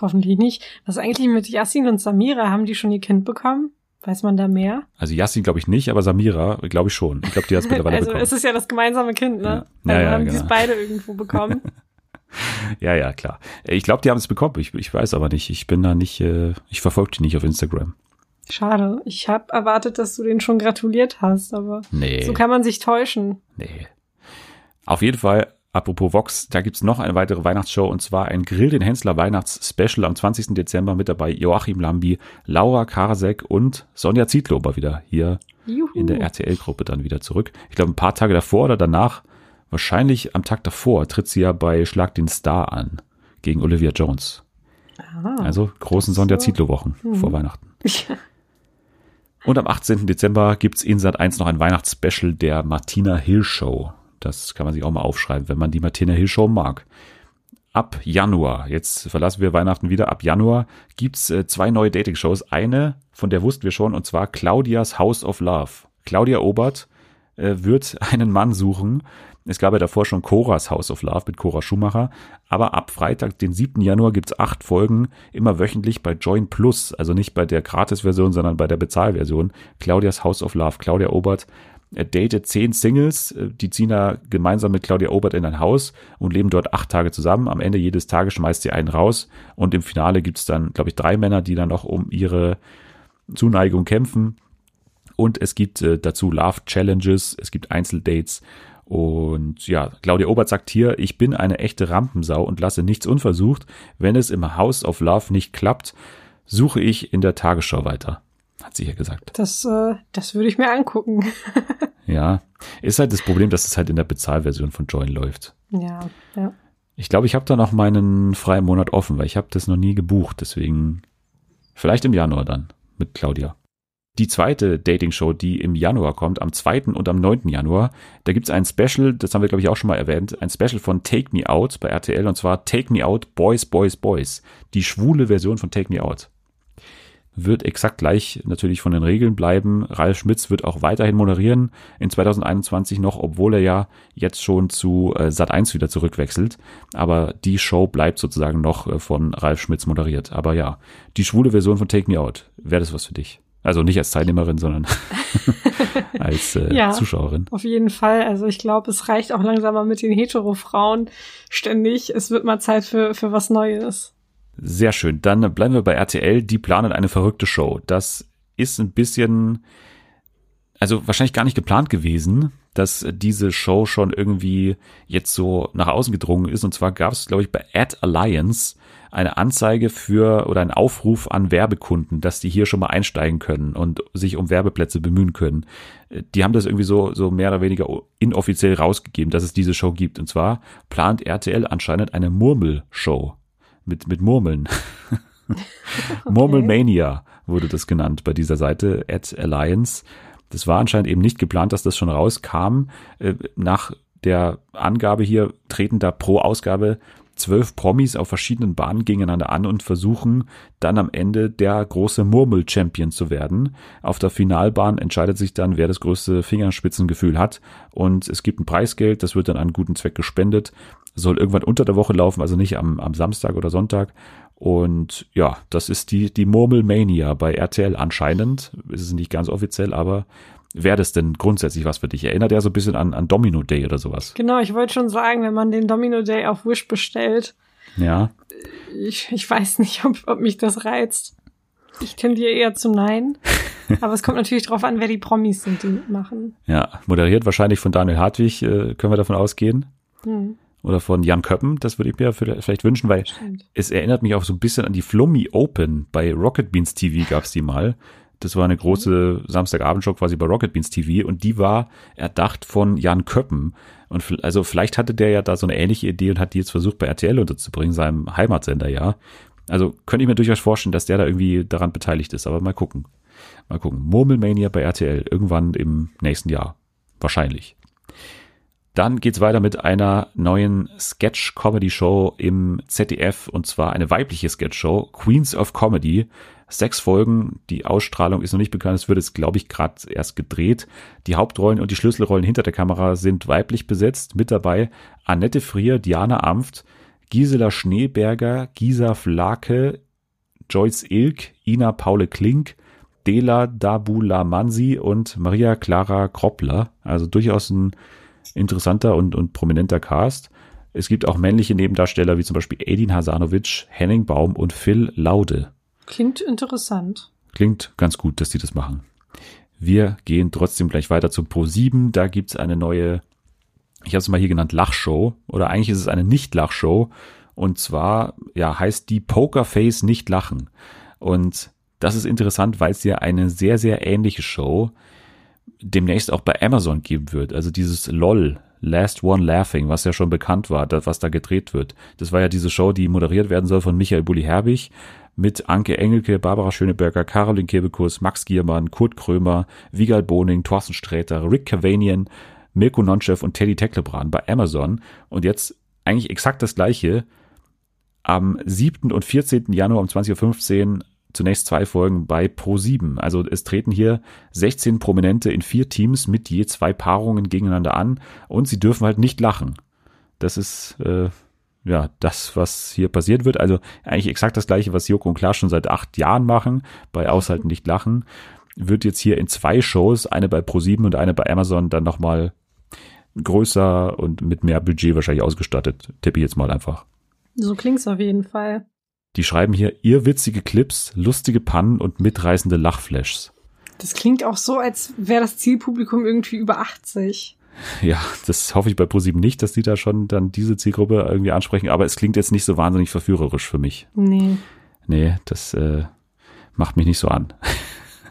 Hoffentlich nicht. Was eigentlich mit Yassin und Samira? Haben die schon ihr Kind bekommen? Weiß man da mehr? Also Yassin glaube ich nicht, aber Samira glaube ich schon. Ich glaube, die hat es mittlerweile also bekommen. Also es ist ja das gemeinsame Kind, ne? Ja, ja, ja haben genau. die es beide irgendwo bekommen. ja, ja, klar. Ich glaube, die haben es bekommen. Ich, ich weiß aber nicht. Ich bin da nicht, äh, ich verfolge die nicht auf Instagram. Schade. Ich habe erwartet, dass du den schon gratuliert hast, aber nee. so kann man sich täuschen. Nee. Auf jeden Fall Apropos Vox, da gibt's noch eine weitere Weihnachtsshow und zwar ein Grill den Hensler Weihnachts-Special am 20. Dezember mit dabei Joachim Lambi, Laura Karasek und Sonja Zietlober wieder hier Juhu. in der RTL-Gruppe dann wieder zurück. Ich glaube, ein paar Tage davor oder danach, wahrscheinlich am Tag davor, tritt sie ja bei Schlag den Star an gegen Olivia Jones. Aha, also großen Sonja Zietlow-Wochen mhm. vor Weihnachten. Und am 18. Dezember gibt's in Sat 1 noch ein Weihnachtsspecial der Martina Hill Show. Das kann man sich auch mal aufschreiben, wenn man die Martina Hill Show mag. Ab Januar, jetzt verlassen wir Weihnachten wieder, ab Januar gibt's äh, zwei neue Dating-Shows. Eine, von der wussten wir schon, und zwar Claudias House of Love. Claudia Obert äh, wird einen Mann suchen. Es gab ja davor schon Coras House of Love mit Cora Schumacher. Aber ab Freitag, den 7. Januar, gibt's acht Folgen, immer wöchentlich bei Join Plus. Also nicht bei der Gratis-Version, sondern bei der Bezahlversion. Claudias House of Love. Claudia Obert Er datet zehn Singles, äh, die ziehen da gemeinsam mit Claudia Obert in ein Haus und leben dort acht Tage zusammen. Am Ende jedes Tages schmeißt sie einen raus und im Finale gibt es dann, glaube ich, drei Männer, die dann noch um ihre Zuneigung kämpfen. Und es gibt äh, dazu Love Challenges, es gibt Einzeldates und ja, Claudia Obert sagt hier, ich bin eine echte Rampensau und lasse nichts unversucht. Wenn es im House of Love nicht klappt, suche ich in der Tagesschau weiter, hat sie hier gesagt. Das, äh, das würde ich mir angucken. ja, ist halt das Problem, dass es halt in der Bezahlversion von Join läuft. Ja, ja. Ich glaube, ich habe da noch meinen freien Monat offen, weil ich habe das noch nie gebucht. Deswegen vielleicht im Januar dann mit Claudia die zweite Dating-Show, die im Januar kommt, am 2. und am 9. Januar. Da gibt's ein Special, das haben wir, glaube ich, auch schon mal erwähnt, ein Special von Take Me Out bei RTL und zwar Take Me Out Boys, Boys, Boys. Die schwule Version von Take Me Out. Wird exakt gleich natürlich von den Regeln bleiben. Ralf Schmitz wird auch weiterhin moderieren in 2021 noch, obwohl er ja jetzt schon zu äh, Sat1 wieder zurückwechselt. Aber die Show bleibt sozusagen noch äh, von Ralf Schmitz moderiert. Aber ja, die schwule Version von Take Me Out. Wäre das was für dich? Also nicht als Teilnehmerin, sondern als äh, ja, Zuschauerin. Auf jeden Fall. Also ich glaube, es reicht auch langsam mal mit den Hetero-Frauen ständig. Es wird mal Zeit für, für was Neues. Sehr schön. Dann bleiben wir bei RTL. Die planen eine verrückte Show. Das ist ein bisschen, also wahrscheinlich gar nicht geplant gewesen, dass diese Show schon irgendwie jetzt so nach außen gedrungen ist. Und zwar gab es, glaube ich, bei Ad Alliance eine Anzeige für oder ein Aufruf an Werbekunden, dass die hier schon mal einsteigen können und sich um Werbeplätze bemühen können. Die haben das irgendwie so, so mehr oder weniger inoffiziell rausgegeben, dass es diese Show gibt. Und zwar plant RTL anscheinend eine Murmelshow mit, mit Murmeln. okay. Murmelmania wurde das genannt bei dieser Seite, at Alliance. Das war anscheinend eben nicht geplant, dass das schon rauskam. Äh, nach der Angabe hier treten da pro Ausgabe zwölf Promis auf verschiedenen Bahnen gegeneinander an und versuchen dann am Ende der große Murmel-Champion zu werden. Auf der Finalbahn entscheidet sich dann, wer das größte Fingerspitzengefühl hat und es gibt ein Preisgeld, das wird dann an guten Zweck gespendet, soll irgendwann unter der Woche laufen, also nicht am, am Samstag oder Sonntag. Und ja, das ist die, die Murmelmania bei RTL anscheinend. Ist es nicht ganz offiziell, aber wäre das denn grundsätzlich was für dich? Erinnert ja so ein bisschen an, an Domino Day oder sowas. Genau, ich wollte schon sagen, wenn man den Domino Day auf Wish bestellt. Ja. Ich, ich weiß nicht, ob, ob mich das reizt. Ich tendiere eher zum Nein. Aber es kommt natürlich drauf an, wer die Promis sind, die mitmachen. Ja, moderiert wahrscheinlich von Daniel Hartwig, äh, können wir davon ausgehen. Hm. Oder von Jan Köppen, das würde ich mir vielleicht wünschen, weil Stimmt. es erinnert mich auch so ein bisschen an die Flummi Open. Bei Rocket Beans TV gab's die mal. Das war eine große Samstagabendshow quasi bei Rocket Beans TV und die war erdacht von Jan Köppen. Und also vielleicht hatte der ja da so eine ähnliche Idee und hat die jetzt versucht bei RTL unterzubringen, seinem Heimatsender, ja. Also könnte ich mir durchaus vorstellen, dass der da irgendwie daran beteiligt ist, aber mal gucken. Mal gucken. Murmelmania bei RTL irgendwann im nächsten Jahr. Wahrscheinlich. Dann geht's weiter mit einer neuen Sketch-Comedy-Show im ZDF und zwar eine weibliche Sketch-Show, Queens of Comedy. Sechs Folgen, die Ausstrahlung ist noch nicht bekannt, es wird jetzt, glaube ich, gerade erst gedreht. Die Hauptrollen und die Schlüsselrollen hinter der Kamera sind weiblich besetzt. Mit dabei Annette Frier, Diana Amft, Gisela Schneeberger, Gisa Flake, Joyce Ilk, Ina Paule Klink, Dela Dabulamansi und Maria Clara Kroppler. Also durchaus ein interessanter und, und prominenter Cast. Es gibt auch männliche Nebendarsteller wie zum Beispiel Edin Hasanovic, Henning Baum und Phil Laude. Klingt interessant. Klingt ganz gut, dass die das machen. Wir gehen trotzdem gleich weiter zum Pro 7. Da gibt's eine neue, ich habe es mal hier genannt, Lachshow. Oder eigentlich ist es eine Nicht-Lachshow. Und zwar, ja, heißt die Pokerface nicht lachen. Und das ist interessant, weil es ja eine sehr, sehr ähnliche Show demnächst auch bei Amazon geben wird. Also dieses LOL, Last One Laughing, was ja schon bekannt war, das, was da gedreht wird. Das war ja diese Show, die moderiert werden soll von Michael Bulli-Herbig mit Anke Engelke, Barbara Schöneberger, Caroline Kebekus, Max Giermann, Kurt Krömer, Vigal Boning, Thorsten Sträter, Rick Cavanian, Mirko Nonchev und Teddy Tecklebrand bei Amazon. Und jetzt eigentlich exakt das gleiche. Am 7. und 14. Januar um 20.15 Uhr zunächst zwei Folgen bei Pro7. Also es treten hier 16 Prominente in vier Teams mit je zwei Paarungen gegeneinander an und sie dürfen halt nicht lachen. Das ist äh, ja das, was hier passiert wird. Also eigentlich exakt das gleiche, was Joko und Klaas schon seit acht Jahren machen, bei Aushalten nicht lachen. wird jetzt hier in zwei Shows, eine bei Pro7 und eine bei Amazon, dann nochmal größer und mit mehr Budget wahrscheinlich ausgestattet. Tippe ich jetzt mal einfach. So klingt's auf jeden Fall. Die schreiben hier irrwitzige Clips, lustige Pannen und mitreißende Lachflashs. Das klingt auch so, als wäre das Zielpublikum irgendwie über 80. Ja, das hoffe ich bei ProSieben nicht, dass die da schon dann diese Zielgruppe irgendwie ansprechen, aber es klingt jetzt nicht so wahnsinnig verführerisch für mich. Nee. Nee, das äh, macht mich nicht so an.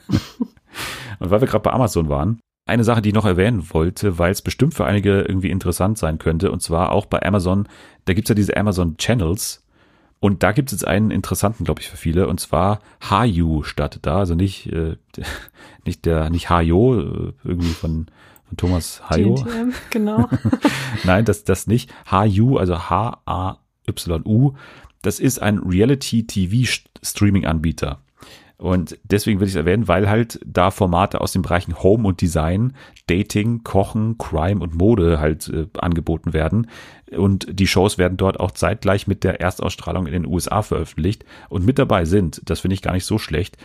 und weil wir gerade bei Amazon waren, eine Sache, die ich noch erwähnen wollte, weil es bestimmt für einige irgendwie interessant sein könnte, und zwar auch bei Amazon, da gibt's ja diese Amazon Channels, und da gibt es jetzt einen interessanten, glaube ich, für viele, und zwar Hayu startet da, also nicht, äh, nicht der, nicht Hayo, äh, irgendwie von, von Thomas Hayo. GNTM, genau. Nein, das, das nicht. Hayu, also H-A-Y-U, das ist ein Reality-TV-Streaming-Anbieter. Und deswegen will ich es erwähnen, weil halt da Formate aus den Bereichen Home und Design, Dating, Kochen, Crime und Mode halt äh, angeboten werden. Und die Shows werden dort auch zeitgleich mit der Erstausstrahlung in den USA veröffentlicht. Und mit dabei sind, das finde ich gar nicht so schlecht,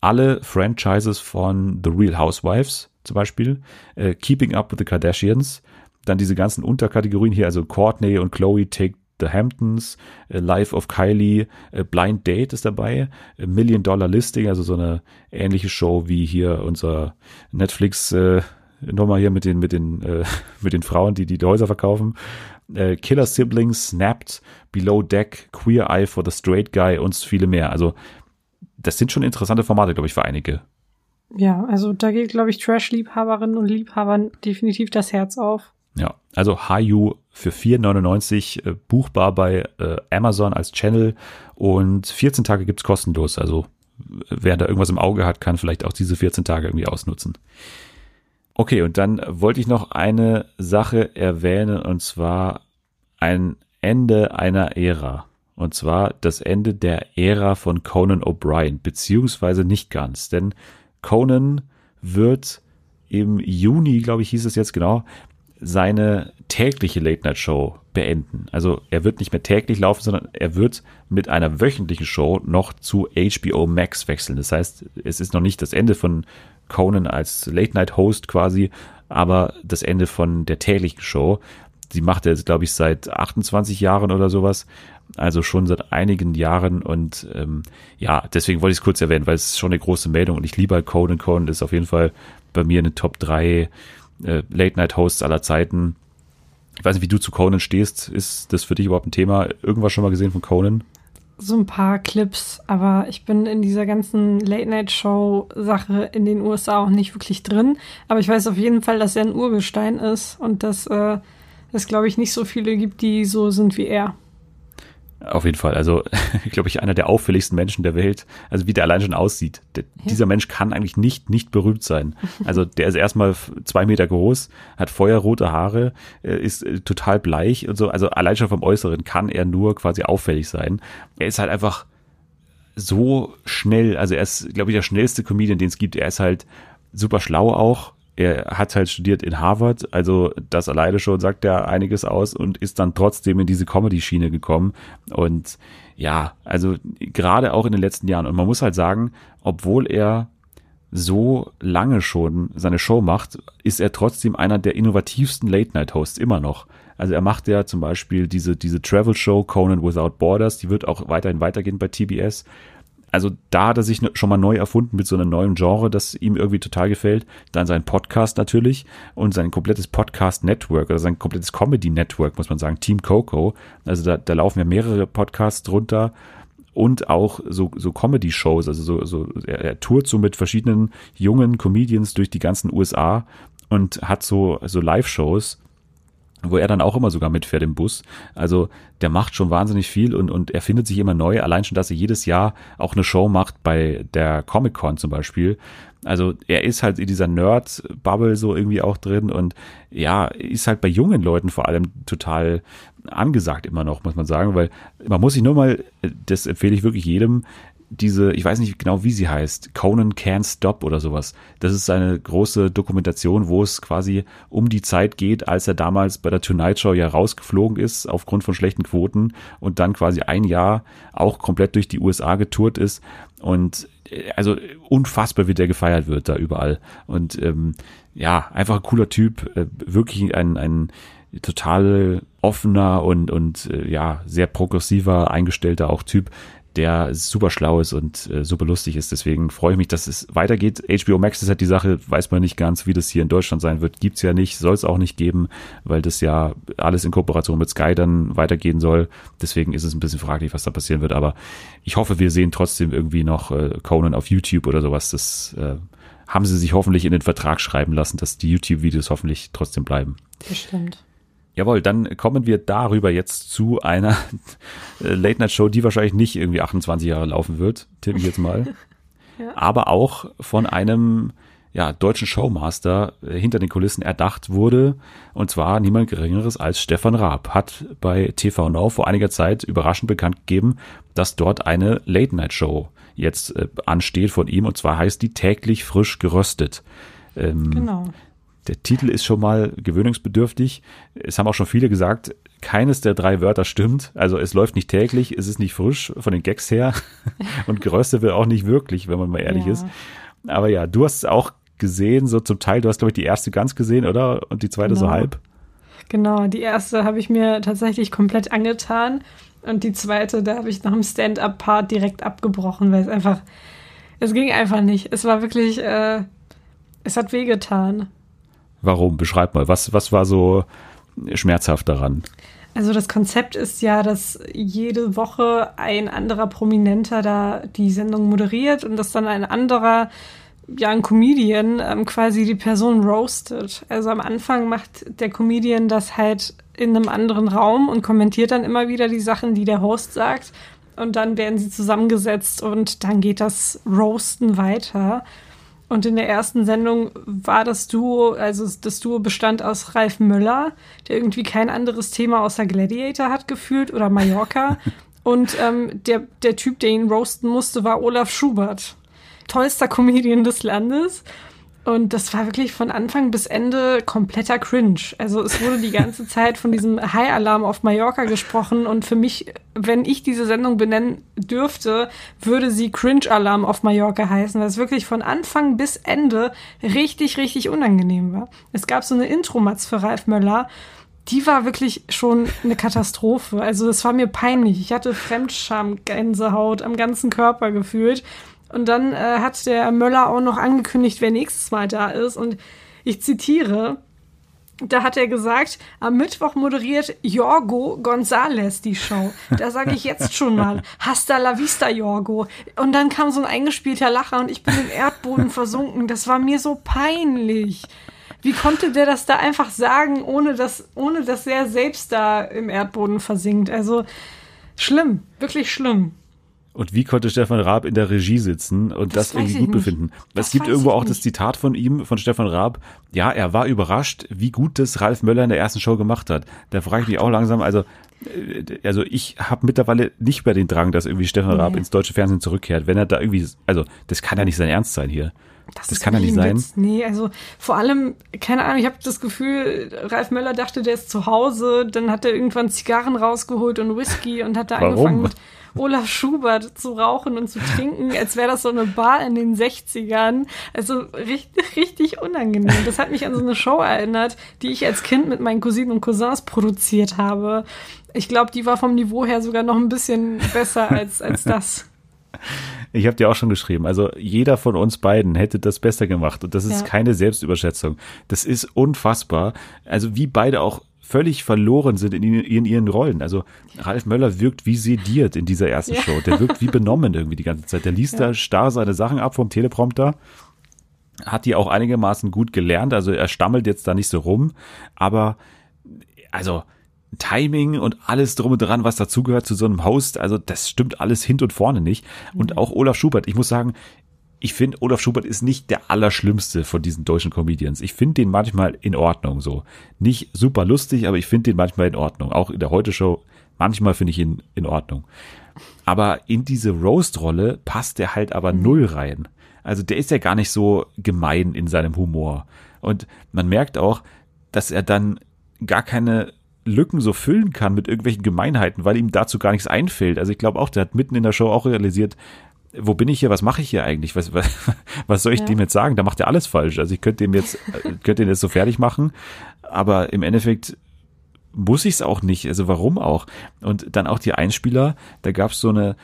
alle Franchises von The Real Housewives zum Beispiel, äh, Keeping Up with the Kardashians, dann diese ganzen Unterkategorien hier, also Courtney und Chloe Take The Hamptons, äh, Life of Kylie, äh, Blind Date ist dabei, äh, Million Dollar Listing, also so eine ähnliche Show wie hier unser Netflix äh, nochmal hier mit den mit den äh, mit den Frauen, die die Häuser verkaufen. Äh, Killer Siblings, Snapped, Below Deck, Queer Eye for the Straight Guy und viele mehr. Also das sind schon interessante Formate, glaube ich, für einige. Ja, also da geht, glaube ich, Trash-Liebhaberinnen und Liebhabern definitiv das Herz auf. Ja, also Hayu für 4,99 äh, buchbar bei äh, Amazon als Channel und 14 Tage gibt's kostenlos. Also wer da irgendwas im Auge hat, kann vielleicht auch diese 14 Tage irgendwie ausnutzen. Okay, und dann wollte ich noch eine Sache erwähnen und zwar ein Ende einer Ära. Und zwar das Ende der Ära von Conan O'Brien, beziehungsweise nicht ganz, denn Conan wird im Juni, glaube ich, hieß es jetzt genau, seine tägliche Late-Night-Show beenden. Also er wird nicht mehr täglich laufen, sondern er wird mit einer wöchentlichen Show noch zu HBO Max wechseln. Das heißt, es ist noch nicht das Ende von Conan als Late-Night-Host quasi, aber das Ende von der täglichen Show. Die macht er jetzt, glaube ich, seit 28 Jahren oder sowas. Also schon seit einigen Jahren und ähm, ja, deswegen wollte ich es kurz erwähnen, weil es ist schon eine große Meldung und ich liebe halt Conan. Conan ist auf jeden Fall bei mir eine Top 3 äh, Late-Night-Hosts aller Zeiten. Ich weiß nicht, wie du zu Conan stehst. Ist das für dich überhaupt ein Thema? Irgendwas schon mal gesehen von Conan? So ein paar Clips, aber ich bin in dieser ganzen Late-Night-Show-Sache in den USA auch nicht wirklich drin. Aber ich weiß auf jeden Fall, dass er ein Urgestein ist und dass äh, es, glaube ich, nicht so viele gibt, die so sind wie er. Auf jeden Fall. Also, glaube ich, einer der auffälligsten Menschen der Welt. Also, wie der allein schon aussieht. Der, ja. Dieser Mensch kann eigentlich nicht, nicht berühmt sein. Also, der ist erstmal zwei Meter groß, hat feuerrote Haare, äh, ist äh, total bleich und so. Also, allein schon vom Äußeren kann er nur quasi auffällig sein. Er ist halt einfach so schnell. Also, er ist, glaube ich, der schnellste Comedian, den es gibt. Er ist halt super schlau auch er hat halt studiert in Harvard, also das alleine schon sagt ja einiges aus und ist dann trotzdem in diese Comedy-Schiene gekommen. Und ja, also gerade auch in den letzten Jahren. Und man muss halt sagen, obwohl er so lange schon seine Show macht, ist er trotzdem einer der innovativsten Late-Night-Hosts immer noch. Also er macht ja zum Beispiel diese, diese Travel-Show Conan Without Borders, die wird auch weiterhin weitergehen bei TBS also da hat er sich schon mal neu erfunden mit so einem neuen Genre, das ihm irgendwie total gefällt. Dann sein Podcast natürlich und sein komplettes Podcast-Network oder sein komplettes Comedy-Network, muss man sagen, Team Coco. Also da, da laufen ja mehrere Podcasts drunter und auch so, so Comedy-Shows. Also so, so er, er tourt so mit verschiedenen jungen Comedians durch die ganzen USA und hat so, so Live-Shows wo er dann auch immer sogar mitfährt im Bus. Also der macht schon wahnsinnig viel und, und er findet sich immer neu. Allein schon, dass er jedes Jahr auch eine Show macht bei der Comic-Con zum Beispiel. Also er ist halt in dieser Nerd-Bubble so irgendwie auch drin und ja, ist halt bei jungen Leuten vor allem total angesagt immer noch, muss man sagen, weil man muss sich nur mal, das empfehle ich wirklich jedem, diese, ich weiß nicht genau, wie sie heißt, Conan Can't Stop oder sowas. Das ist eine große Dokumentation, wo es quasi um die Zeit geht, als er damals bei der Tonight Show ja rausgeflogen ist aufgrund von schlechten Quoten und dann quasi ein Jahr auch komplett durch die USA getourt ist und äh, also unfassbar, wie der gefeiert wird da überall. Und ähm, ja, einfach ein cooler Typ, äh, wirklich ein, ein total offener und, und äh, ja, sehr progressiver, eingestellter auch Typ, der super schlau ist und äh, super lustig ist. Deswegen freue ich mich, dass es weitergeht. HBO Max ist halt die Sache, weiß man nicht ganz, wie das hier in Deutschland sein wird. Gibt's ja nicht, soll es auch nicht geben, weil das ja alles in Kooperation mit Sky dann weitergehen soll. Deswegen ist es ein bisschen fraglich, was da passieren wird. Aber ich hoffe, wir sehen trotzdem irgendwie noch äh, Conan auf YouTube oder sowas. Das äh, haben sie sich hoffentlich in den Vertrag schreiben lassen, dass die YouTube-Videos hoffentlich trotzdem bleiben. Bestimmt. Jawohl, dann kommen wir darüber jetzt zu einer äh, Late-Night-Show, die wahrscheinlich nicht irgendwie 28 Jahre laufen wird, tippe ich jetzt mal. ja. Aber auch von einem ja, deutschen Showmaster äh, hinter den Kulissen erdacht wurde. Und zwar niemand Geringeres als Stefan Raab. Hat bei TV Now vor einiger Zeit überraschend bekannt gegeben, dass dort eine Late-Night-Show jetzt äh, ansteht von ihm. Und zwar heißt die täglich frisch geröstet. Ähm, genau. Der Titel ist schon mal gewöhnungsbedürftig. Es haben auch schon viele gesagt, keines der drei Wörter stimmt. Also es läuft nicht täglich, es ist nicht frisch von den Gags her und geröstet wird auch nicht wirklich, wenn man mal ehrlich ja. ist. Aber ja, du hast es auch gesehen, so zum Teil. Du hast, glaube ich, die erste ganz gesehen, oder? Und die zweite genau. so halb? Genau, die erste habe ich mir tatsächlich komplett angetan. Und die zweite, da habe ich nach dem Stand-up-Part direkt abgebrochen, weil es einfach, es ging einfach nicht. Es war wirklich, äh, es hat wehgetan. Warum? Beschreib mal. Was, was war so schmerzhaft daran? Also das Konzept ist ja, dass jede Woche ein anderer Prominenter da die Sendung moderiert und dass dann ein anderer, ja ein Comedian, ähm, quasi die Person roastet. Also am Anfang macht der Comedian das halt in einem anderen Raum und kommentiert dann immer wieder die Sachen, die der Host sagt. Und dann werden sie zusammengesetzt und dann geht das Roasten weiter. Und in der ersten Sendung war das Duo, also das Duo bestand aus Ralf Möller, der irgendwie kein anderes Thema außer Gladiator hat gefühlt oder Mallorca. Und ähm, der, der Typ, der ihn roasten musste, war Olaf Schubert. Tollster Comedian des Landes. Und das war wirklich von Anfang bis Ende kompletter Cringe. Also es wurde die ganze Zeit von diesem High-Alarm auf Mallorca gesprochen. Und für mich, wenn ich diese Sendung benennen dürfte, würde sie Cringe-Alarm auf Mallorca heißen, weil es wirklich von Anfang bis Ende richtig, richtig unangenehm war. Es gab so eine Intro-Matz für Ralf Möller die war wirklich schon eine Katastrophe. Also das war mir peinlich. Ich hatte Fremdscham-Gänsehaut am ganzen Körper gefühlt. Und dann äh, hat der Möller auch noch angekündigt, wer nächstes Mal da ist. Und ich zitiere, da hat er gesagt, am Mittwoch moderiert Jorgo González die Show. Da sage ich jetzt schon mal, hasta la vista, Jorgo. Und dann kam so ein eingespielter Lacher und ich bin im Erdboden versunken. Das war mir so peinlich. Wie konnte der das da einfach sagen, ohne dass, ohne dass er selbst da im Erdboden versinkt? Also schlimm, wirklich schlimm. Und wie konnte Stefan Raab in der Regie sitzen und das, das irgendwie gut befinden? Das es gibt irgendwo auch nicht. das Zitat von ihm, von Stefan Raab. Ja, er war überrascht, wie gut das Ralf Möller in der ersten Show gemacht hat. Da frage ich mich auch langsam, also, äh, also ich habe mittlerweile nicht mehr den Drang, dass irgendwie Stefan Raab ins deutsche Fernsehen zurückkehrt. Wenn er da irgendwie, also das kann ja nicht sein Ernst sein hier. Das, das kann ja nicht sein. Witz. Nee, also vor allem, keine Ahnung, ich habe das Gefühl, Ralf Möller dachte, der ist zu Hause, dann hat er irgendwann Zigarren rausgeholt und Whisky und hat da angefangen mit Olaf Schubert zu rauchen und zu trinken, als wäre das so eine Bar in den 60ern. Also richtig, richtig unangenehm. Das hat mich an so eine Show erinnert, die ich als Kind mit meinen Cousinen und Cousins produziert habe. Ich glaube, die war vom Niveau her sogar noch ein bisschen besser als, als das. Ich habe dir auch schon geschrieben, also jeder von uns beiden hätte das besser gemacht und das ist ja. keine Selbstüberschätzung. Das ist unfassbar. Also wie beide auch völlig verloren sind in, in, ihren Rollen. Also Ralf Möller wirkt wie sediert in dieser ersten ja. Show. Der wirkt wie benommen irgendwie die ganze Zeit. Der liest ja. da starr seine Sachen ab vom Teleprompter. Hat die auch einigermaßen gut gelernt. Also er stammelt jetzt da nicht so rum. Aber also Timing und alles drum und dran, was dazugehört zu so einem Host, also das stimmt alles hin und vorne nicht. Und mhm. auch Olaf Schubert, ich muss sagen, ich finde, Olaf Schubert ist nicht der allerschlimmste von diesen deutschen Comedians. Ich finde den manchmal in Ordnung so. Nicht super lustig, aber ich finde den manchmal in Ordnung. Auch in der Heute-Show, manchmal finde ich ihn in Ordnung. Aber in diese Roast-Rolle passt der halt aber mhm. null rein. Also der ist ja gar nicht so gemein in seinem Humor. Und man merkt auch, dass er dann gar keine Lücken so füllen kann mit irgendwelchen Gemeinheiten, weil ihm dazu gar nichts einfällt. Also ich glaube auch, der hat mitten in der Show auch realisiert, wo bin ich hier, was mache ich hier eigentlich? Was, was, was soll ich ja. dem jetzt sagen? Da macht er alles falsch. Also ich könnte dem jetzt, könnte ihn jetzt so fertig machen, aber im Endeffekt muss ich es auch nicht. Also warum auch? Und dann auch die Einspieler, da gab es so eine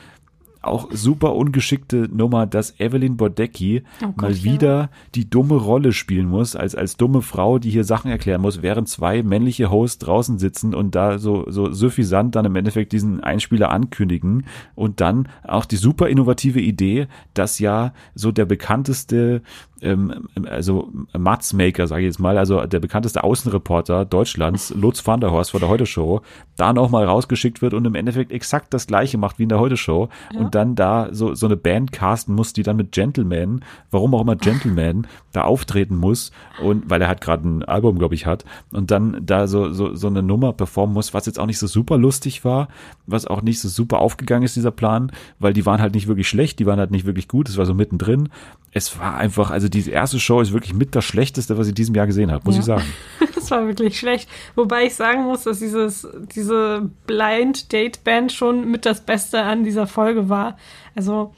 auch super ungeschickte Nummer, dass Evelyn Bodecki oh Gott, mal wieder ja. die dumme Rolle spielen muss, als, als dumme Frau, die hier Sachen erklären muss, während zwei männliche Hosts draußen sitzen und da so, so suffisant dann im Endeffekt diesen Einspieler ankündigen und dann auch die super innovative Idee, dass ja so der bekannteste ähm, also Matzmaker, sage ich jetzt mal, also der bekannteste Außenreporter Deutschlands, Lutz van der Horst von der Heute-Show, da nochmal rausgeschickt wird und im Endeffekt exakt das gleiche macht wie in der Heute-Show ja. und dann da so, so eine Band casten muss, die dann mit Gentleman, warum auch immer Gentleman, da auftreten muss und weil er halt gerade ein Album, glaube ich, hat und dann da so, so, so eine Nummer performen muss, was jetzt auch nicht so super lustig war, was auch nicht so super aufgegangen ist, dieser Plan, weil die waren halt nicht wirklich schlecht, die waren halt nicht wirklich gut, es war so mittendrin. Es war einfach, also diese erste Show ist wirklich mit das Schlechteste, was ich in diesem Jahr gesehen habe, muss ja. ich sagen. das war wirklich schlecht. Wobei ich sagen muss, dass dieses, diese Blind Date Band schon mit das Beste an dieser Folge war. Also,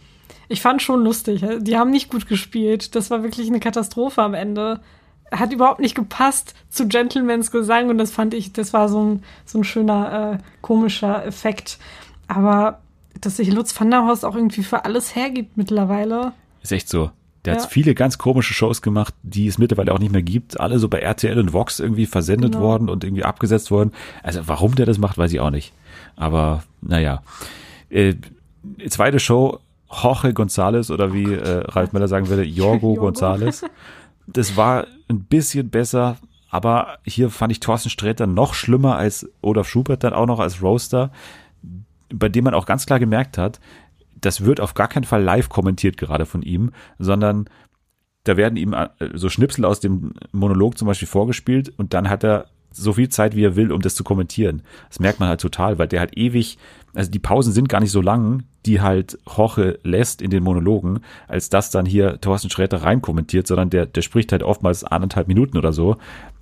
ich fand schon lustig. Die haben nicht gut gespielt. Das war wirklich eine Katastrophe am Ende. Hat überhaupt nicht gepasst zu Gentlemans Gesang und das fand ich, das war so ein, so ein schöner, äh, komischer Effekt. Aber dass sich Lutz van der Horst auch irgendwie für alles hergibt mittlerweile. Ist echt so. Der ja. hat viele ganz komische Shows gemacht, die es mittlerweile auch nicht mehr gibt. Alle so bei RTL und Vox irgendwie versendet genau. worden und irgendwie abgesetzt worden. Also warum der das macht, weiß ich auch nicht. Aber naja. Äh, zweite Show, Jorge González oder wie äh, Ralf Meller sagen würde, Jorgo González. Das war ein bisschen besser, aber hier fand ich Thorsten Sträter noch schlimmer als Olaf Schubert dann auch noch als Roaster, bei dem man auch ganz klar gemerkt hat, das wird auf gar keinen Fall live kommentiert gerade von ihm, sondern da werden ihm äh, so Schnipsel aus dem Monolog zum Beispiel vorgespielt und dann hat er so viel Zeit, wie er will, um das zu kommentieren. Das merkt man halt total, weil der halt ewig, also die Pausen sind gar nicht so lang, die halt Hoche lässt in den Monologen, als dass dann hier Thorsten Schräter rein kommentiert, sondern der, der spricht halt oftmals anderthalb Minuten oder so,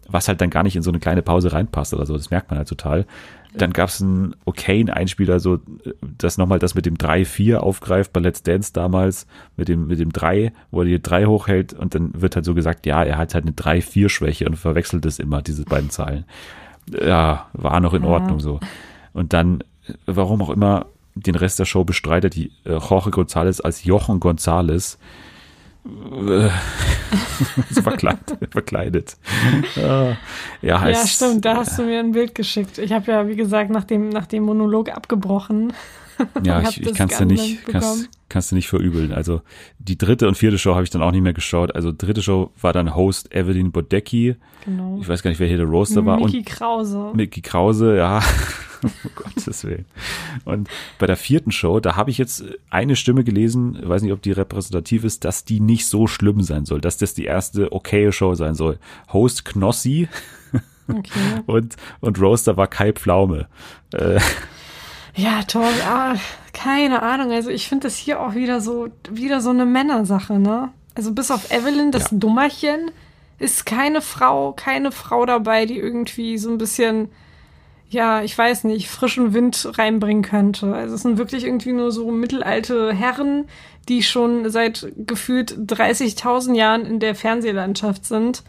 was halt dann gar nicht in so eine kleine Pause reinpasst oder so. Das merkt man halt total. Dann gab es einen okayen Einspieler, so das nochmal das mit dem 3-4 aufgreift bei Let's Dance damals, mit dem, mit dem 3, wo er die 3 hochhält und dann wird halt so gesagt, ja, er hat halt eine 3-4-Schwäche und verwechselt es immer, diese beiden Zahlen. Ja, war noch in Ordnung so. Und dann, warum auch immer, den Rest der Show bestreitet die äh, Jorge González als Jochen González so verkleidet. verkleidet. ja, ja, ja, stimmt, da hast du mir ein Bild geschickt. Ich habe ja, wie gesagt, nach dem, nach dem Monolog abgebrochen. Ja, ich, ich kann es dir nicht, kannst, kannst du nicht verübeln. Also die dritte und vierte Show habe ich dann auch nicht mehr geschaut. Also dritte Show war dann Host Evelyn Bodecki. Genau. Ich weiß gar nicht, wer hier der Roaster war. Mickey Krause. Mickey Krause, ja. oh Gottes Willen. Und bei der vierten Show, da habe ich jetzt eine Stimme gelesen, weiß nicht, ob die repräsentativ ist, dass die nicht so schlimm sein soll, dass das die erste okaye Show sein soll. Host Knossi okay. und, und Roaster war Kai Pflaume. Äh, ja, toll. Ah, keine Ahnung. Also ich finde das hier auch wieder so, wieder so eine Männersache, ne? Also bis auf Evelyn, das ja. Dummerchen, ist keine Frau, keine Frau dabei, die irgendwie so ein bisschen ja, ich weiß nicht, frischen Wind reinbringen könnte. Also es sind wirklich irgendwie nur so mittelalte Herren, die schon seit gefühlt 30.000 Jahren in der Fernsehlandschaft sind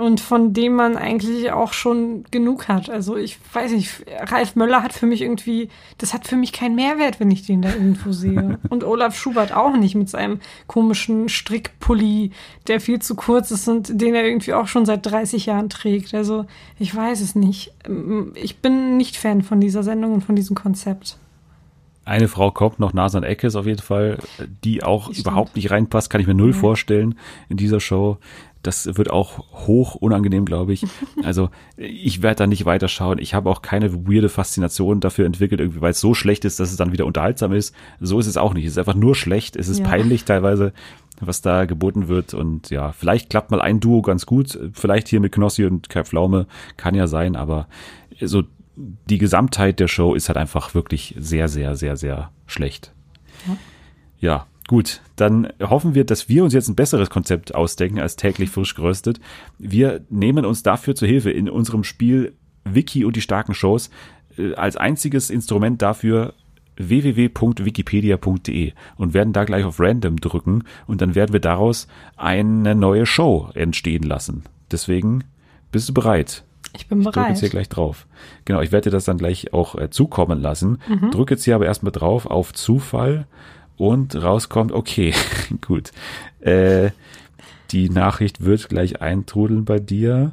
und von dem man eigentlich auch schon genug hat. Also ich weiß nicht, Ralf Möller hat für mich irgendwie, das hat für mich keinen Mehrwert, wenn ich den da irgendwo sehe. Und Olaf Schubert auch nicht mit seinem komischen Strickpulli, der viel zu kurz ist und den er irgendwie auch schon seit 30 Jahren trägt. Also ich weiß es nicht. Ich bin nicht Fan von dieser Sendung und von diesem Konzept. Eine Frau kommt noch, Nasan Eckes auf jeden Fall, die auch die überhaupt nicht reinpasst, kann ich mir null ja. vorstellen in dieser Show. Das wird auch hoch unangenehm, glaube ich. Also ich werde da nicht weiterschauen. Ich habe auch keine weirde Faszination dafür entwickelt, irgendwie, weil es so schlecht ist, dass es dann wieder unterhaltsam ist. So ist es auch nicht. Es ist einfach nur schlecht. Es ist ja. peinlich teilweise, was da geboten wird. Und ja, vielleicht klappt mal ein Duo ganz gut. Vielleicht hier mit Knossi und Kai Pflaume kann ja sein, aber so die Gesamtheit der Show ist halt einfach wirklich sehr, sehr, sehr, sehr schlecht. Ja, ja gut. Dann hoffen wir, dass wir uns jetzt ein besseres Konzept ausdenken als täglich frisch geröstet. Wir nehmen uns dafür zur Hilfe in unserem Spiel Wiki und die starken Shows äh, als einziges Instrument dafür www.wikipedia.de und werden da gleich auf Random drücken und dann werden wir daraus eine neue Show entstehen lassen. Deswegen bist du bereit? Ich bin bereit. Ich drücke jetzt hier gleich drauf. Genau, ich werde dir das dann gleich auch äh, zukommen lassen. Mhm. Drück jetzt hier aber erstmal drauf auf Zufall und rauskommt, okay, gut. Äh, die Nachricht wird gleich eintrudeln bei dir.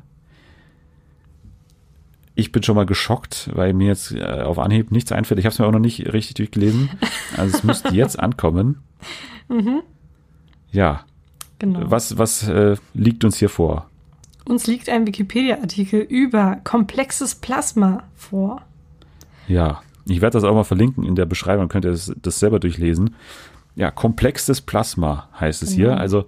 Ich bin schon mal geschockt, weil mir jetzt äh, auf Anhieb nichts einfällt. Ich habe es mir auch noch nicht richtig durchgelesen. Also es müsste jetzt ankommen. Mhm. Ja. Genau. Was, was äh, liegt uns hier vor? Uns liegt ein Wikipedia-Artikel über komplexes Plasma vor. Ja, ich werde das auch mal verlinken in der Beschreibung, könnt ihr das, das selber durchlesen. Ja, komplexes Plasma heißt es genau. hier. Also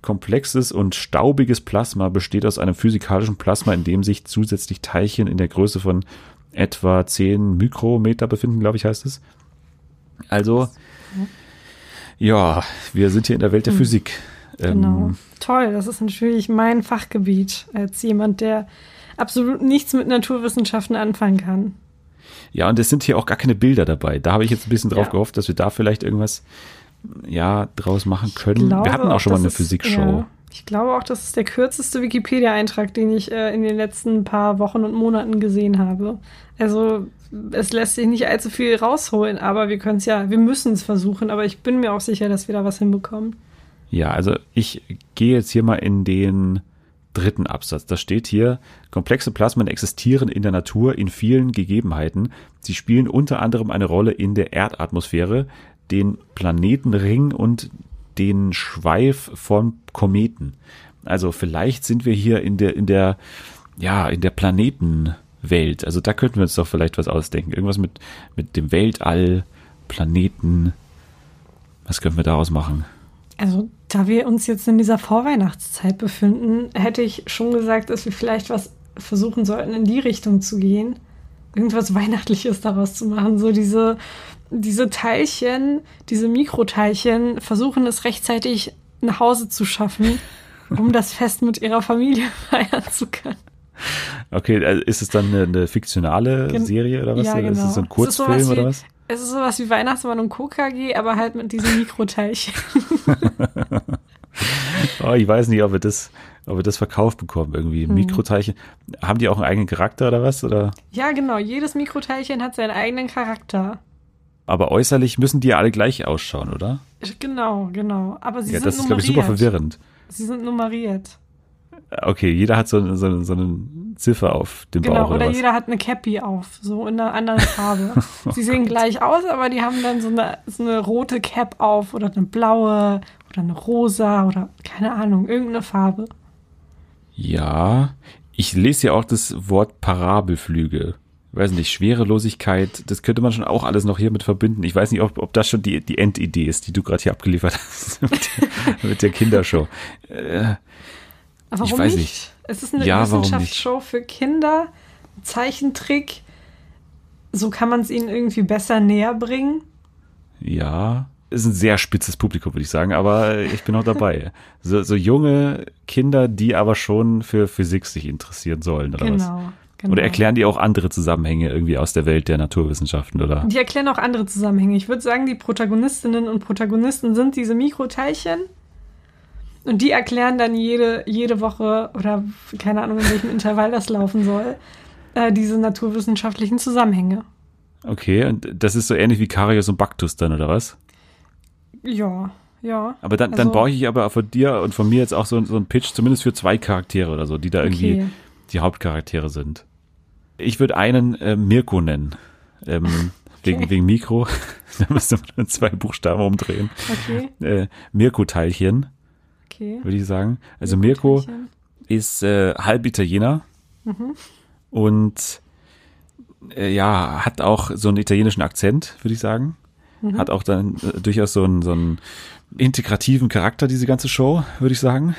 komplexes und staubiges Plasma besteht aus einem physikalischen Plasma, in dem sich zusätzlich Teilchen in der Größe von etwa 10 Mikrometer befinden, glaube ich, heißt es. Also, ja, wir sind hier in der Welt der hm. Physik. Genau. Ähm, Toll, das ist natürlich mein Fachgebiet als jemand, der absolut nichts mit Naturwissenschaften anfangen kann. Ja, und es sind hier auch gar keine Bilder dabei. Da habe ich jetzt ein bisschen drauf ja. gehofft, dass wir da vielleicht irgendwas ja draus machen können. Glaube, wir hatten auch schon mal eine Physikshow. Ja, ich glaube auch, das ist der kürzeste Wikipedia-Eintrag, den ich äh, in den letzten paar Wochen und Monaten gesehen habe. Also es lässt sich nicht allzu viel rausholen, aber wir können es ja, wir müssen es versuchen, aber ich bin mir auch sicher, dass wir da was hinbekommen. Ja, also ich gehe jetzt hier mal in den dritten Absatz. Da steht hier, komplexe Plasmen existieren in der Natur in vielen Gegebenheiten. Sie spielen unter anderem eine Rolle in der Erdatmosphäre, den Planetenring und den Schweif von Kometen. Also vielleicht sind wir hier in der, in der, ja, in der Planetenwelt. Also da könnten wir uns doch vielleicht was ausdenken. Irgendwas mit, mit dem Weltall, Planeten. Was können wir daraus machen? Also, da wir uns jetzt in dieser Vorweihnachtszeit befinden, hätte ich schon gesagt, dass wir vielleicht was versuchen sollten, in die Richtung zu gehen. Irgendwas Weihnachtliches daraus zu machen. So diese, diese Teilchen, diese Mikroteilchen versuchen es rechtzeitig nach Hause zu schaffen, um das Fest mit ihrer Familie feiern zu können. Okay, also ist es dann eine, eine fiktionale Gen Serie oder was? Ja, genau. Ist es so ein Kurzfilm oder was? Es ist sowas wie Weihnachtsmann und KKG, aber halt mit diesen Mikroteilchen. oh, ich weiß nicht, ob wir das, ob wir das verkauft bekommen irgendwie. Hm. Mikroteilchen. Haben die auch einen eigenen Charakter oder was? Oder? Ja, genau. Jedes Mikroteilchen hat seinen eigenen Charakter. Aber äußerlich müssen die alle gleich ausschauen, oder? Genau, genau. Aber sie ja, sind das ist, glaube ich, super verwirrend. Sie sind nummeriert. Okay, jeder hat so, so, so eine Ziffer auf dem genau, Bauch. Genau, oder, oder jeder hat eine Cappy auf, so in einer anderen Farbe. oh Sie sehen Gott. gleich aus, aber die haben dann so eine, so eine rote Cap auf oder eine blaue oder eine rosa oder keine Ahnung, irgendeine Farbe. Ja, ich lese ja auch das Wort Parabelflüge. Ich weiß nicht, Schwerelosigkeit, das könnte man schon auch alles noch hier mit verbinden. Ich weiß nicht, ob, ob das schon die, die Endidee ist, die du gerade hier abgeliefert hast mit der, mit der Kindershow. Äh, aber warum ich weiß nicht? nicht. Es ist eine ja, Wissenschaftsshow für Kinder, Zeichentrick. So kann man es ihnen irgendwie besser näher bringen. Ja, ist ein sehr spitzes Publikum, würde ich sagen, aber ich bin auch dabei. so, so junge Kinder, die aber schon für Physik sich interessieren sollen, oder genau, was? Genau. Oder erklären die auch andere Zusammenhänge irgendwie aus der Welt der Naturwissenschaften, oder? Die erklären auch andere Zusammenhänge. Ich würde sagen, die Protagonistinnen und Protagonisten sind diese Mikroteilchen und die erklären dann jede, jede Woche oder keine Ahnung, in welchem Intervall das laufen soll, äh, diese naturwissenschaftlichen Zusammenhänge. Okay, und das ist so ähnlich wie Karius und Baktus dann, oder was? Ja, ja. Aber dann, also, dann brauche ich aber von dir und von mir jetzt auch so, so einen Pitch, zumindest für zwei Charaktere oder so, die da irgendwie okay. die Hauptcharaktere sind. Ich würde einen äh, Mirko nennen. Ähm, okay. wegen, wegen Mikro. da müsste man zwei Buchstaben umdrehen. Okay. Äh, Mirko-Teilchen okay. würde ich sagen. Also Mirko ist äh, halb Italiener mhm. und äh, ja, hat auch so einen italienischen Akzent, würde ich sagen. Mhm. Hat auch dann äh, durchaus so einen, so einen integrativen Charakter, diese ganze Show, würde ich sagen.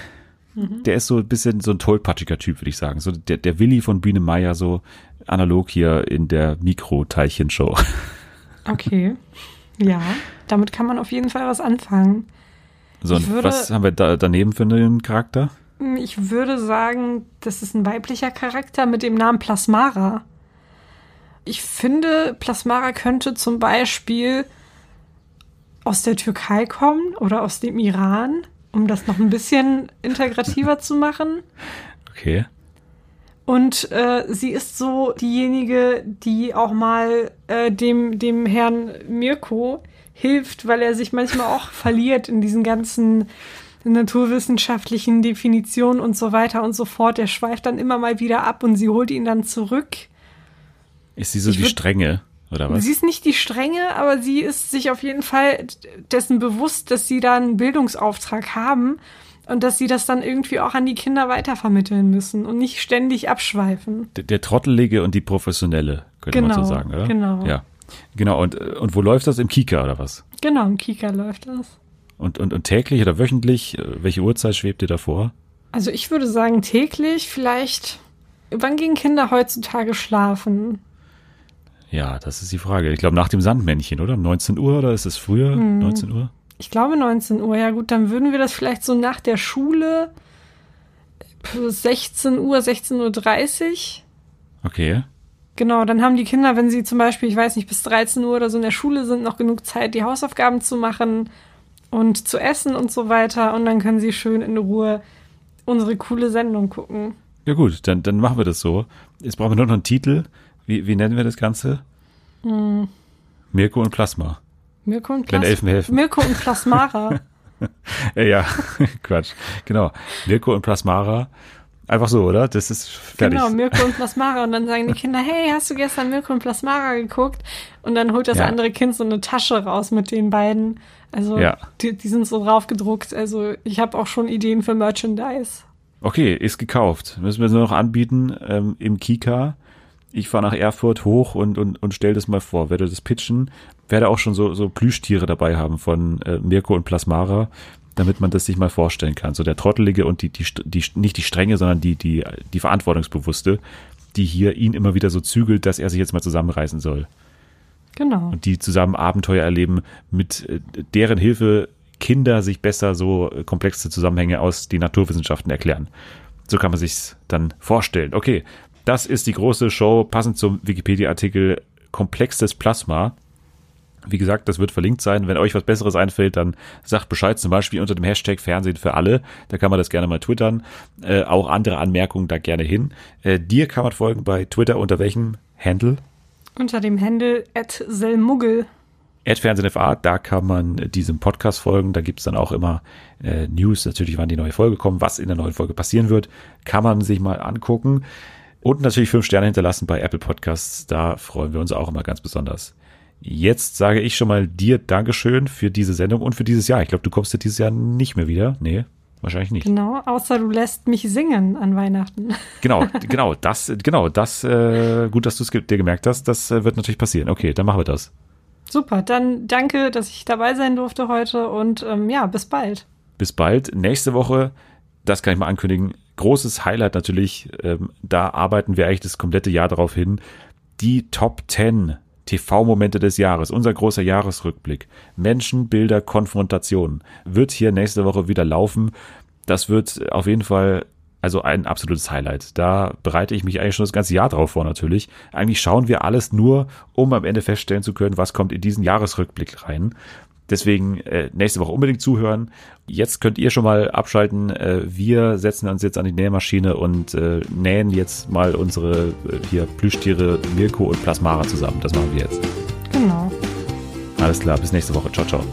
Mhm. Der ist so ein bisschen so ein tollpatschiger Typ, würde ich sagen. So der, der Willi von Biene Meier, so analog hier in der Mikro-Teilchenshow. Okay. Ja, damit kann man auf jeden Fall was anfangen. So, und würde, was haben wir da daneben für einen Charakter? Ich würde sagen, das ist ein weiblicher Charakter mit dem Namen Plasmara. Ich finde, Plasmara könnte zum Beispiel aus der Türkei kommen oder aus dem Iran, um das noch ein bisschen integrativer zu machen. Okay. Und äh, sie ist so diejenige, die auch mal äh, dem, dem Herrn Mirko hilft, weil er sich manchmal auch verliert in diesen ganzen naturwissenschaftlichen Definitionen und so weiter und so fort. Er schweift dann immer mal wieder ab und sie holt ihn dann zurück. Ist sie so ich die Strenge? Oder was? Sie ist nicht die Strenge, aber sie ist sich auf jeden Fall dessen bewusst, dass sie da einen Bildungsauftrag haben und dass sie das dann irgendwie auch an die Kinder weitervermitteln müssen und nicht ständig abschweifen. Der, der Trottelige und die Professionelle, könnte genau, man so genau, sagen, oder? Genau. Ja. Genau, und, und wo läuft das? Im Kika oder was? Genau, im Kika läuft das. Und, und, und täglich oder wöchentlich? Welche Uhrzeit schwebt ihr davor? Also ich würde sagen täglich, vielleicht. Wann gehen Kinder heutzutage schlafen? Ja, das ist die Frage. Ich glaube nach dem Sandmännchen, oder? 19 Uhr oder ist es früher? Hm. 19 Uhr? Ich glaube 19 Uhr. Ja gut, dann würden wir das vielleicht so nach der Schule 16 Uhr, 16.30 Uhr. Okay. Genau, dann haben die Kinder, wenn sie zum Beispiel, ich weiß nicht, bis 13 Uhr oder so in der Schule sind, noch genug Zeit, die Hausaufgaben zu machen und zu essen und so weiter. Und dann können sie schön in Ruhe unsere coole Sendung gucken. Ja gut, dann, dann machen wir das so. Jetzt brauchen wir nur noch einen Titel. Wie, wie nennen wir das Ganze? Mm. Mirko und Plasma. Mirko und Plasma. Wenn Elfen helfen. Mirko und Plasmara. ja, Quatsch. Genau. Mirko und Plasmara. Einfach so, oder? Das ist fertig. Genau, Mirko und Plasmara. Und dann sagen die Kinder, hey, hast du gestern Mirko und Plasmara geguckt? Und dann holt das ja. andere Kind so eine Tasche raus mit den beiden. Also ja. die, die sind so drauf gedruckt. Also ich habe auch schon Ideen für Merchandise. Okay, ist gekauft. Müssen wir nur noch anbieten ähm, im Kika. Ich fahre nach Erfurt hoch und, und, und stell das mal vor. Werde das pitchen. Werde auch schon so, so Plüschtiere dabei haben von äh, Mirko und Plasmara damit man das sich mal vorstellen kann. So der Trottelige und die, die, die nicht die Strenge, sondern die, die, die Verantwortungsbewusste, die hier ihn immer wieder so zügelt, dass er sich jetzt mal zusammenreißen soll. Genau. Und die zusammen Abenteuer erleben, mit äh, deren Hilfe Kinder sich besser so komplexe Zusammenhänge aus den Naturwissenschaften erklären. So kann man sich dann vorstellen. Okay, das ist die große Show, passend zum Wikipedia-Artikel Komplexes Plasma. Wie gesagt, das wird verlinkt sein. Wenn euch was Besseres einfällt, dann sagt Bescheid, zum Beispiel unter dem Hashtag Fernsehen für alle. Da kann man das gerne mal twittern. Äh, auch andere Anmerkungen da gerne hin. Äh, dir kann man folgen bei Twitter unter welchem Handle? Unter dem Handle at Selmuggel. At FernsehenFA, da kann man diesem Podcast folgen. Da gibt's dann auch immer äh, News, natürlich, wann die neue Folge kommt, was in der neuen Folge passieren wird. Kann man sich mal angucken. Und natürlich fünf Sterne hinterlassen bei Apple Podcasts. Da freuen wir uns auch immer ganz besonders. Jetzt sage ich schon mal dir Dankeschön für diese Sendung und für dieses Jahr. Ich glaube, du kommst ja dieses Jahr nicht mehr wieder. Nee, wahrscheinlich nicht. Genau, außer du lässt mich singen an Weihnachten. Genau, genau, das, genau, das, äh, gut, dass du es dir gemerkt hast, das äh, wird natürlich passieren. Okay, dann machen wir das. Super, dann danke, dass ich dabei sein durfte heute und ähm, ja, bis bald. Bis bald. Nächste Woche, das kann ich mal ankündigen, großes Highlight natürlich, ähm, da arbeiten wir eigentlich das komplette Jahr darauf hin, die Top 10 TV-Momente des Jahres, unser großer Jahresrückblick. Menschen, Bilder, Konfrontation wird hier nächste Woche wieder laufen. Das wird auf jeden Fall also ein absolutes Highlight. Da bereite ich mich eigentlich schon das ganze Jahr drauf vor natürlich. Eigentlich schauen wir alles nur, um am Ende feststellen zu können, was kommt in diesen Jahresrückblick rein. Deswegen äh, nächste Woche unbedingt zuhören. Jetzt könnt ihr schon mal abschalten. Äh, wir setzen uns jetzt an die Nähmaschine und äh, nähen jetzt mal unsere äh, hier Plüschtiere Mirko und Plasmara zusammen. Das machen wir jetzt. Genau. Alles klar, bis nächste Woche. Ciao, ciao.